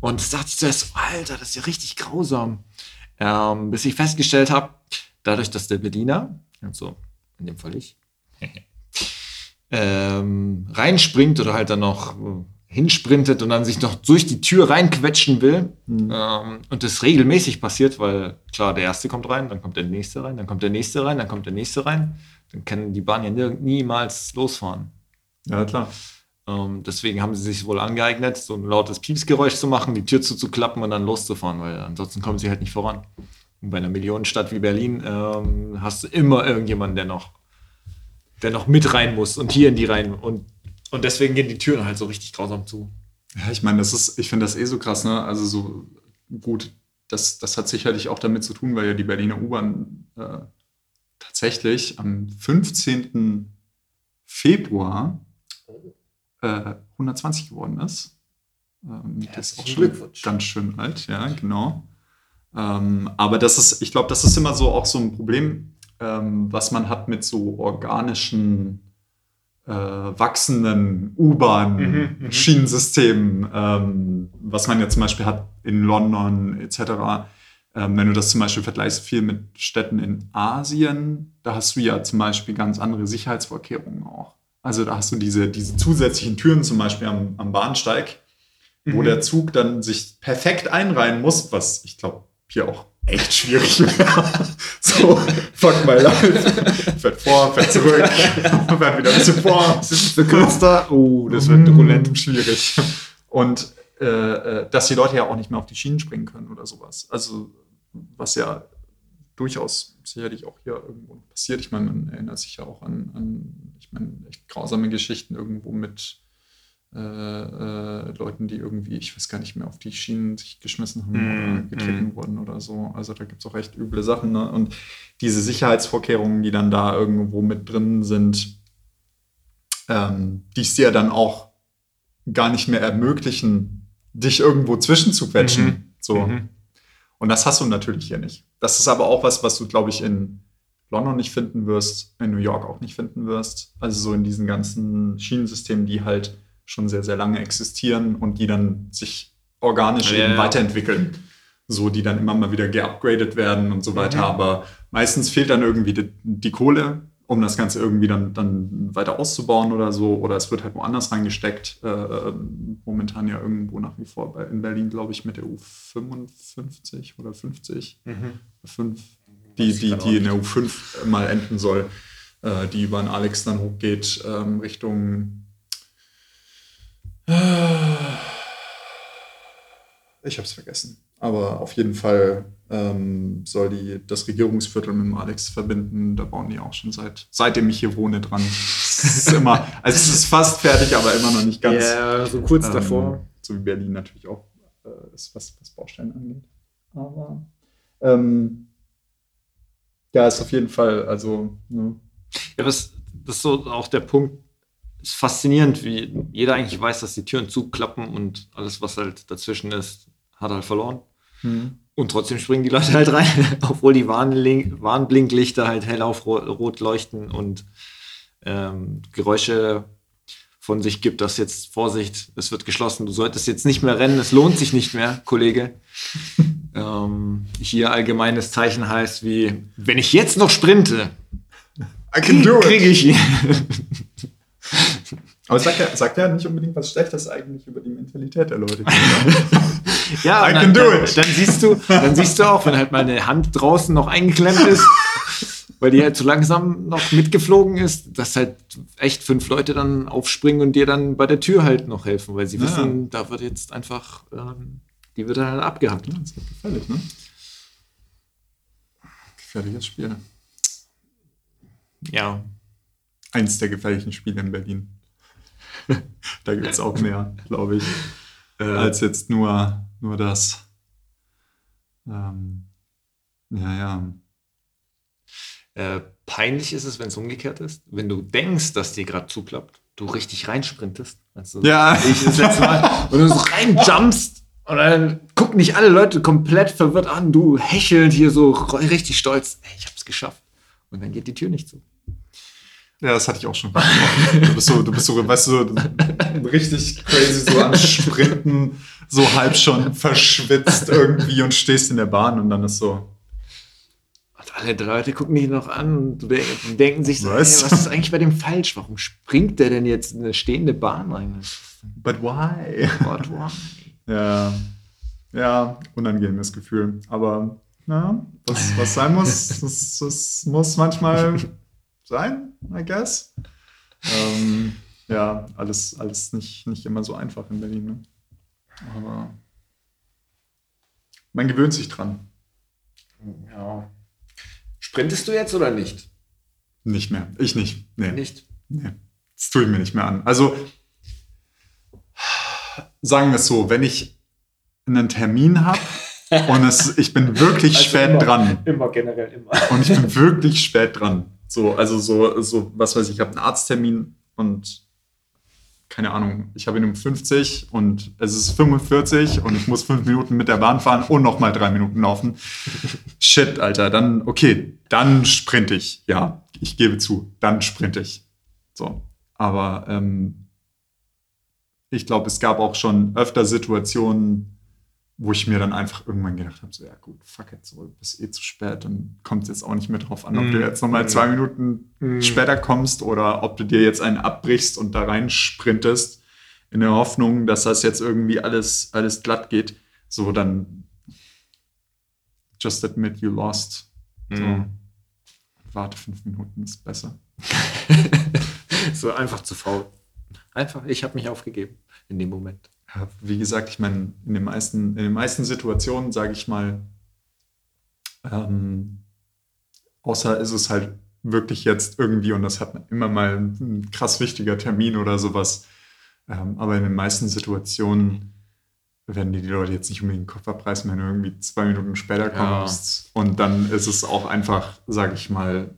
und das dachte ich zuerst, Alter, das ist ja richtig grausam. Ähm, bis ich festgestellt habe, dadurch, dass der Berliner, also in dem Fall ich, ähm, reinspringt oder halt dann noch hinsprintet und dann sich noch durch die Tür reinquetschen will mhm. ähm, und das regelmäßig passiert, weil klar, der erste kommt rein, dann kommt der nächste rein, dann kommt der nächste rein, dann kommt der nächste rein, dann kann die Bahn ja niemals losfahren. Ja, klar. Ähm, deswegen haben sie sich wohl angeeignet, so ein lautes Piepsgeräusch zu machen, die Tür zuzuklappen und dann loszufahren, weil ansonsten kommen sie halt nicht voran. Und bei einer Millionenstadt wie Berlin ähm, hast du immer irgendjemanden, der noch, der noch mit rein muss und hier in die rein. Und, und deswegen gehen die Türen halt so richtig grausam zu. Ja, ich meine, das ist, ich finde das eh so krass, ne? Also so gut, das, das hat sicherlich auch damit zu tun, weil ja die Berliner U-Bahn äh, tatsächlich am 15. Februar äh, 120 geworden ist. Ähm, das ist auch schon ganz schön alt, ja, genau. Ähm, aber das ist, ich glaube, das ist immer so auch so ein Problem, ähm, was man hat mit so organischen, äh, wachsenden U-Bahn-Schienensystemen, mhm, ähm, was man ja zum Beispiel hat in London etc. Ähm, wenn du das zum Beispiel vergleichst viel mit Städten in Asien, da hast du ja zum Beispiel ganz andere Sicherheitsvorkehrungen auch. Also da hast du diese, diese zusätzlichen Türen zum Beispiel am, am Bahnsteig, mhm. wo der Zug dann sich perfekt einreihen muss, was ich glaube hier auch echt schwierig wäre. so, fuck my life. Fährt vor, fährt zurück, fährt wieder ein bisschen vor. Das ist kürzer. Oh, das wird mm. schwierig. Und äh, äh, dass die Leute ja auch nicht mehr auf die Schienen springen können oder sowas. Also, was ja durchaus sicherlich auch hier irgendwo passiert. Ich meine, man erinnert sich ja auch an, an ich meine, echt grausame Geschichten irgendwo mit äh, äh, Leuten, die irgendwie, ich weiß gar nicht mehr, auf die Schienen sich geschmissen haben mm, oder getreten mm. wurden oder so. Also da gibt es auch echt üble Sachen. Ne? Und diese Sicherheitsvorkehrungen, die dann da irgendwo mit drin sind, ähm, die es dir dann auch gar nicht mehr ermöglichen, dich irgendwo zwischenzuquetschen. Mhm. So. Mhm. Und das hast du natürlich hier nicht. Das ist aber auch was, was du, glaube ich, in London nicht finden wirst, in New York auch nicht finden wirst. Also so in diesen ganzen Schienensystemen, die halt schon sehr, sehr lange existieren und die dann sich organisch ja, eben ja. weiterentwickeln. So, die dann immer mal wieder geupgradet werden und so weiter. Mhm. Aber meistens fehlt dann irgendwie die, die, Kohle, um das Ganze irgendwie dann, dann weiter auszubauen oder so. Oder es wird halt woanders reingesteckt. Äh, äh momentan ja irgendwo nach wie vor bei, in Berlin, glaube ich, mit der U55 oder 50. Mhm. 5, die, die, die in der U5 mal enden soll, äh, die über den Alex dann hochgeht ähm, Richtung ich habe es vergessen. Aber auf jeden Fall ähm, soll die das Regierungsviertel mit dem Alex verbinden. Da bauen die auch schon seit seitdem ich hier wohne dran. Es ist immer, also es ist fast fertig, aber immer noch nicht ganz. Ja, so kurz ähm, davor. So wie Berlin natürlich auch äh, ist, was, was Baustellen angeht. Aber ähm, ja, ist auf jeden Fall, also. Ne. Ja, das, das ist so auch der Punkt, ist faszinierend, wie jeder eigentlich weiß, dass die Türen zuklappen und alles, was halt dazwischen ist, hat halt verloren. Mhm. Und trotzdem springen die Leute halt rein, obwohl die Warnblinklichter halt hell auf rot leuchten und ähm, Geräusche von sich gibt, dass jetzt Vorsicht, es wird geschlossen, du solltest jetzt nicht mehr rennen, es lohnt sich nicht mehr, Kollege. ähm, hier allgemeines Zeichen heißt wie, wenn ich jetzt noch sprinte, kriege ich ihn. Aber sagt er, sagt er nicht unbedingt was Schlechtes eigentlich über die Mentalität der Leute. ja, I dann, can do it. Dann, dann, siehst du, dann siehst du auch, wenn halt mal eine Hand draußen noch eingeklemmt ist, weil die halt zu langsam noch mitgeflogen ist, dass halt echt fünf Leute dann aufspringen und dir dann bei der Tür halt noch helfen, weil sie ja. wissen, da wird jetzt einfach, ähm, die wird dann halt abgehackt. Ja, das ist gefährlich, ne? Gefährliches Spiel. Ja, eins der gefährlichen Spiele in Berlin. da gibt es auch mehr, glaube ich, äh, als jetzt nur, nur das. Ähm, ja, ja. Äh, peinlich ist es, wenn es umgekehrt ist. Wenn du denkst, dass dir gerade zuklappt, du richtig reinsprintest. Also Ja. Ich das letzte Mal. Und du so reinjumpst. Und dann gucken dich alle Leute komplett verwirrt an. Du hechelnd hier so richtig stolz. Ey, ich hab's geschafft. Und dann geht die Tür nicht zu. Ja, das hatte ich auch schon. Du bist so, du bist so, weißt du, so richtig crazy, so am Sprinten, so halb schon verschwitzt irgendwie und stehst in der Bahn und dann ist so, Und alle Leute gucken dich noch an und denken sich so, Was? ey, was ist eigentlich bei dem falsch? Warum springt der denn jetzt in eine stehende Bahn rein? but why? What, why? Ja, ja, unangenehmes Gefühl. Aber ja, was, was sein muss, das, das muss manchmal sein, I guess. Ähm, ja, alles, alles nicht, nicht immer so einfach in Berlin. Ne? Aber man gewöhnt sich dran. Ja. Sprintest du jetzt oder nicht? Nicht mehr. Ich nicht. Nee. Nicht. Nee, das tue ich mir nicht mehr an. Also, sagen wir es so, wenn ich einen Termin habe und es, ich bin wirklich Also spät immer. dran Immer, generell immer. und ich bin wirklich spät dran. So, also so, so was weiß ich, ich habe einen Arzttermin und keine Ahnung, ich habe ihn um 50 und es ist 45 und ich muss fünf Minuten mit der Bahn fahren und nochmal drei Minuten laufen. Shit, Alter, dann, okay, dann sprinte ich. Ja, ich gebe zu, dann sprinte ich. So, aber ähm, ich glaube, es gab auch schon öfter Situationen, wo ich mir dann einfach irgendwann gedacht habe, so, ja gut, fuck it, so, bist eh zu spät, dann kommt es jetzt auch nicht mehr drauf an, ob Mm. du jetzt nochmal zwei Minuten Mm. später kommst oder ob du dir jetzt einen abbrichst und da rein sprintest, in der Hoffnung, dass das jetzt irgendwie alles, alles glatt geht. So, dann just admit you lost. So, Mhm. warte fünf Minuten, ist besser. So einfach zu faul. Einfach, ich habe mich aufgegeben in dem Moment. Ja, wie gesagt, ich meine, in den meisten, in den meisten Situationen, sage ich mal, ähm, außer ist es halt wirklich jetzt irgendwie, und das hat immer mal ein krass wichtiger Termin oder sowas, ähm, aber in den meisten Situationen werden dir die Leute jetzt nicht unbedingt den Kopf abreißen, wenn du irgendwie zwei Minuten später Ja. kommst. Und dann ist es auch einfach, sage ich mal,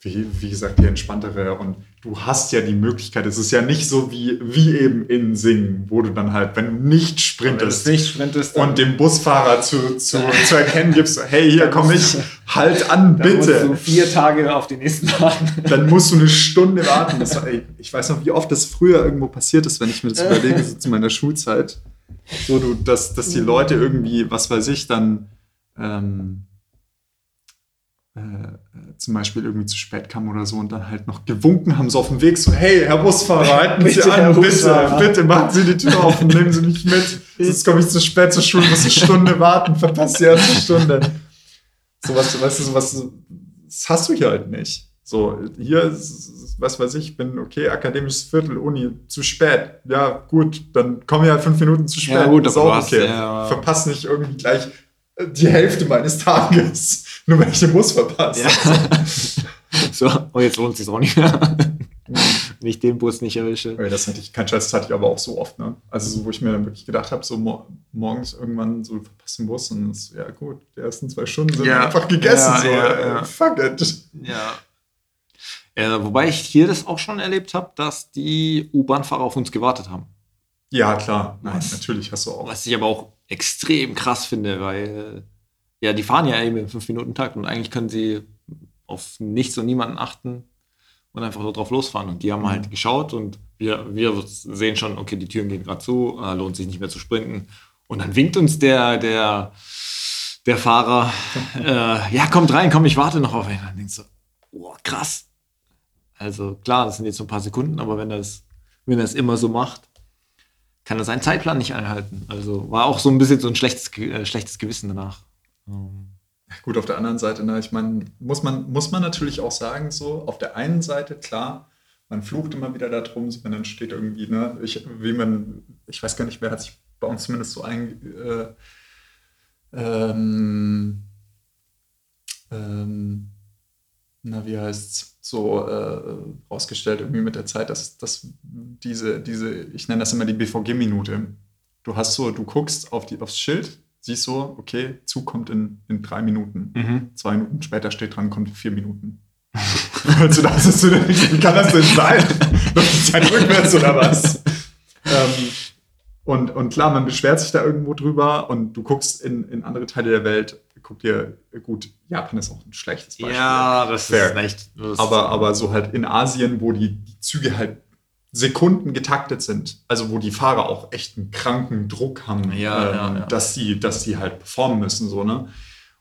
wie, wie gesagt, die entspanntere und du hast ja die Möglichkeit, es ist ja nicht so wie, wie eben in Singen, wo du dann halt, wenn du nicht sprintest nicht sprintest, und dem Busfahrer zu, zu, zu erkennen gibst, hey, hier Dann komm ich, halt an, Dann musst du bitte. vier Tage auf den nächsten warten. Dann musst du eine Stunde warten. Das ey, ich weiß noch, wie oft das früher irgendwo passiert ist, wenn ich mir das überlege, so zu meiner Schulzeit. So, du, dass, dass die Leute irgendwie, was weiß ich, dann ähm, äh, zum Beispiel irgendwie zu spät kamen oder so und dann halt noch gewunken haben, so auf dem Weg, so, hey, Herr Busfahrer, halten Sie an, bitte, bitte machen Sie die Tür auf und nehmen Sie mich mit. Sonst komme ich zu spät zur Schule, muss eine Stunde warten, verpasst die erste Stunde. Sowas, weißt du, sowas, das hast du hier halt nicht. So, hier, ist, was weiß ich, bin okay, akademisches Viertel, Uni, zu spät. Ja, gut, dann komme ich halt fünf Minuten zu spät. Ja, gut, ist auch okay. ja- Verpass nicht irgendwie gleich äh, die Hälfte meines Tages, nur wenn ich den Bus verpasse. So, oh, jetzt lohnt es sich auch nicht mehr. Wenn ich den Bus nicht erwische. Okay, das hatte ich, kein Scheiß, das hatte ich aber auch so oft, ne? Also, so, wo ich mir dann wirklich gedacht habe, so mo morgens irgendwann so, verpasst den Bus und das, ja gut, die ersten zwei Stunden sind Ja. einfach gegessen. Ja, so, ja, äh, ja. Fuck it. Ja. Äh, wobei ich hier das auch schon erlebt habe, dass die U-Bahn-Fahrer auf uns gewartet haben. Ja, klar. Nein, Was? natürlich hast du auch. Was ich aber auch extrem krass finde, weil ja, die fahren ja eben im 5-Minuten-Takt und eigentlich können sie auf nichts und niemanden achten und einfach so drauf losfahren. Und die haben halt geschaut und wir, wir sehen schon, okay, die Türen gehen gerade zu, äh, lohnt sich nicht mehr zu sprinten. Und dann winkt uns der, der, der Fahrer, äh, ja, kommt rein, komm, ich warte noch auf ihn. Dann denkst du, oh, krass. Also klar, das sind jetzt so ein paar Sekunden, aber wenn wenn er es immer so macht, kann er seinen Zeitplan nicht einhalten. Also war auch so ein bisschen so ein schlechtes, äh, schlechtes Gewissen danach. Ähm, Gut, auf der anderen Seite, ne, ich meine, muss man, muss man natürlich auch sagen, so, auf der einen Seite, klar, man flucht immer wieder darum, wenn dann steht irgendwie, ne, ich, wie man, ich weiß gar nicht, wer hat sich bei uns zumindest so ein, äh, ähm, ähm, na, wie heißt's, so äh, rausgestellt irgendwie mit der Zeit, dass, dass diese, diese, ich nenne das immer die BVG-Minute. Du hast so, du guckst auf die, aufs Schild, siehst so, okay, Zug kommt in, in drei Minuten. Mhm. Zwei Minuten später steht dran, kommt in vier Minuten. also das ist wie kann das denn sein? Läuft Zeit rückwärts oder was? ähm, und, und klar, man beschwert sich da irgendwo drüber und du guckst in, in andere Teile der Welt, guck dir, gut, Japan ist auch ein schlechtes Beispiel. Ja, das Fair. ist echt. Das Aber, aber so halt in Asien, wo die, die Züge halt Sekunden getaktet sind, also wo die Fahrer auch echt einen kranken Druck haben, Ja, ja, ähm, ja. dass sie, dass sie halt performen müssen, so, ne?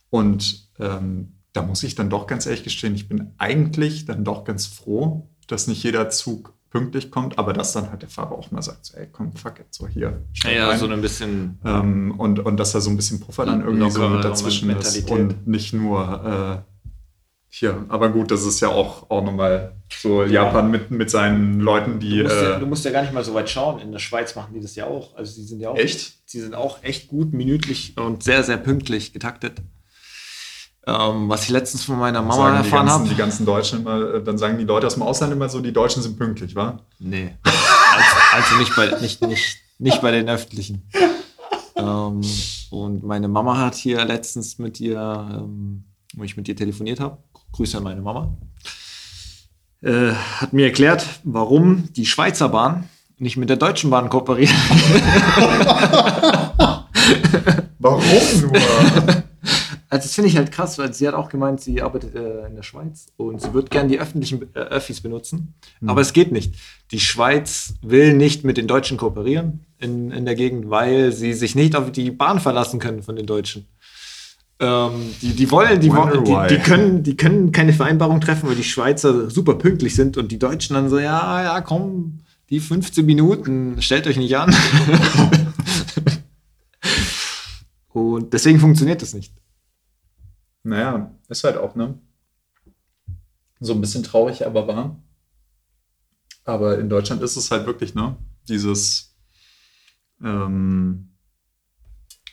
Und ähm, da muss ich dann doch ganz ehrlich gestehen, ich bin eigentlich dann doch ganz froh, dass nicht jeder Zug pünktlich kommt, aber dass dann halt der Fahrer auch mal sagt, so, ey, komm, fuck it, so hier. ja, ja, rein. so ein bisschen. Ähm, und, und dass da so ein bisschen Puffer dann irgendwie so mit dazwischen ist und nicht nur äh, hier. Aber gut, das ist ja auch, auch nochmal so Japan mit, mit seinen Leuten, die. Du musst, ja, äh, du musst ja gar nicht mal so weit schauen. In der Schweiz machen die das ja auch. Also die sind ja auch Echt? Sie sind auch echt gut minütlich und sehr, sehr pünktlich getaktet. Ähm, was ich letztens von meiner Mama sagen die erfahren habe. die ganzen Deutschen immer, äh, dann sagen die Leute aus dem Ausland immer so, die Deutschen sind pünktlich, wa? Nee. Also, also nicht, bei, nicht, nicht, nicht bei den öffentlichen. Ähm, und meine Mama hat hier letztens mit ihr, ähm, wo ich mit ihr telefoniert habe, Grüße an meine Mama, äh, hat mir erklärt, warum die Schweizer Bahn nicht mit der Deutschen Bahn kooperiert. Warum nur? Also das finde ich halt krass, weil sie hat auch gemeint, sie arbeitet äh, in der Schweiz und sie wird gern die öffentlichen äh, Öffis benutzen. Aber es geht nicht. Die Schweiz will nicht mit den Deutschen kooperieren in, in der Gegend, weil sie sich nicht auf die Bahn verlassen können von den Deutschen. Ähm, die, die wollen, die, die, die, können, die können keine Vereinbarung treffen, weil die Schweizer super pünktlich sind und die Deutschen dann so, ja, ja, komm, die 15 Minuten, stellt euch nicht an. und deswegen funktioniert das nicht. Naja, ist halt auch, ne? So ein bisschen traurig, aber wahr. Aber in Deutschland ist es halt wirklich, ne? Dieses, ähm,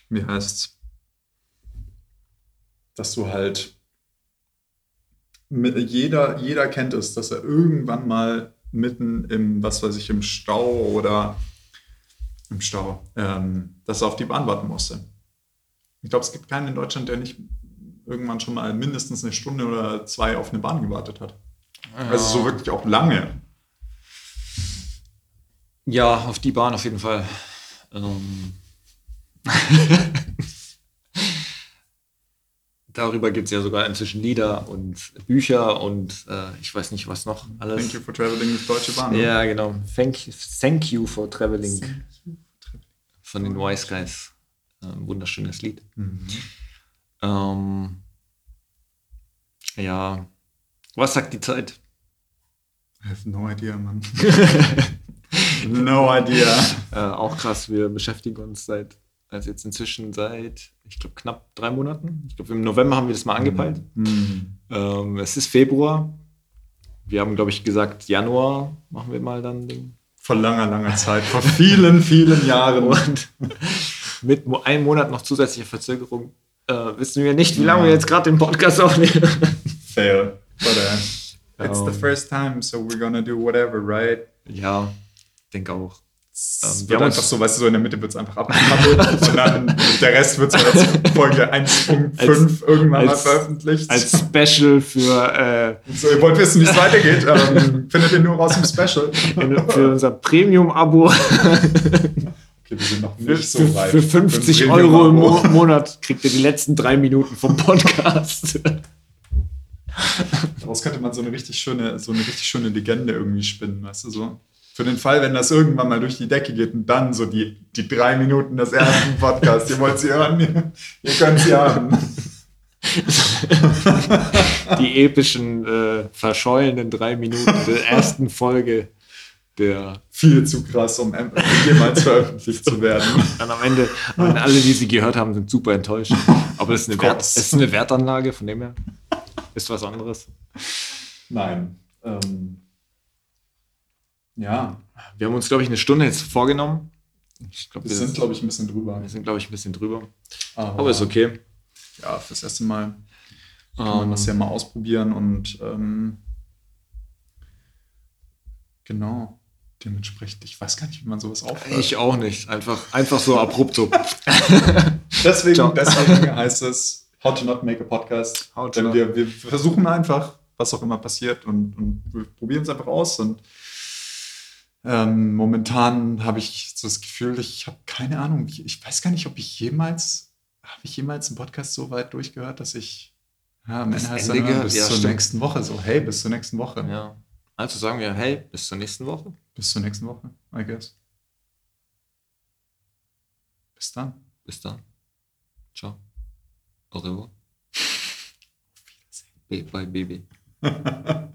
wie heißt's? Dass du halt, mit, jeder, jeder kennt es, dass er irgendwann mal mitten im, was weiß ich, im Stau oder im Stau, ähm, dass er auf die Bahn warten musste. Ich glaube, es gibt keinen in Deutschland, der nicht irgendwann schon mal mindestens eine Stunde oder zwei auf eine Bahn gewartet hat. Also so wirklich auch lange. Ja, auf die Bahn auf jeden Fall. Ähm Darüber gibt es ja sogar inzwischen Lieder und Bücher und äh, ich weiß nicht, was noch alles. Thank you for traveling with Deutsche Bahn. ne? Ja, genau. Thank, thank you for traveling von den Wise Guys. Ähm, wunderschönes Lied. Mhm. Ähm, ja. Was sagt die Zeit? I have no idea, Mann. no idea. Äh, auch krass, wir beschäftigen uns seit, also jetzt inzwischen seit, ich glaube, knapp drei Monaten. Ich glaube, im November haben wir das mal angepeilt. Mhm. Ähm, es ist Februar. Wir haben, glaube ich, gesagt, Januar machen wir mal dann den. Vor langer, langer Zeit. Vor vielen, vielen Jahren. Und mit einem Monat noch zusätzlicher Verzögerung äh, wissen wir nicht, wie lange Ja. wir jetzt gerade den Podcast aufnehmen. Fail. But, uh, it's Ähm. the first time, so we're gonna do whatever, right? ja, denke auch. Es Ähm, wir wird einfach so, weißt du, so in der Mitte wird es einfach abgekappelt und dann der Rest wird so als Folge 1.5 irgendwann mal veröffentlicht. Als Special für, äh, so, ihr wollt wissen, wie es weitergeht, ähm, findet ihr nur raus im Special. für unser Premium-Abo Okay, wir sind noch für, nicht so weit. für 50 Für ein Euro im. Mo Monat kriegt ihr die letzten drei Minuten vom Podcast. Daraus könnte man so eine richtig schöne, so eine richtig schöne Legende irgendwie spinnen, weißt du so. Für den Fall, wenn das irgendwann mal durch die Decke geht und dann so die, die drei Minuten des ersten Podcasts, ihr wollt sie hören, ihr, könnt sie haben. die epischen, äh, verschollenen drei Minuten der ersten Folge der Viel zu krass, um em- jemals veröffentlicht zu werden. dann am Ende, und alle, die sie gehört haben, sind super enttäuscht. Aber es ist eine, Wert, es ist eine Wertanlage, von dem her ist was anderes. Nein. Ähm, ja, Wir haben uns, glaube ich, eine Stunde jetzt vorgenommen. Ich glaube, wir sind, glaube ich, ein bisschen drüber. wir sind, glaube ich, ein bisschen drüber. Aber, Aber ist okay. Ja, fürs erste Mal. kann man Ähm. das ja mal ausprobieren und ähm, genau. Dementsprechend, ich weiß gar nicht, wie man sowas aufhört. Ich auch nicht. Einfach, einfach so abrupt so. Deswegen, Ciao. deswegen heißt es How to Not Make a Podcast. How to Denn wir, wir versuchen einfach, was auch immer passiert und, und wir probieren es einfach aus. Und ähm, momentan habe ich so das Gefühl, ich habe keine Ahnung. Ich, ich weiß gar nicht, ob ich jemals, habe ich jemals einen Podcast so weit durchgehört, dass ich ja, am Ende heißt dann immer, bis Ja, zur stimmt. nächsten Woche. So, hey, bis zur nächsten Woche. Ja. Also sagen wir, hey, bis zur nächsten Woche. Bis zur nächsten Woche, I guess. Bis dann. Bis dann. Ciao. Au revoir. Bye, bye, baby.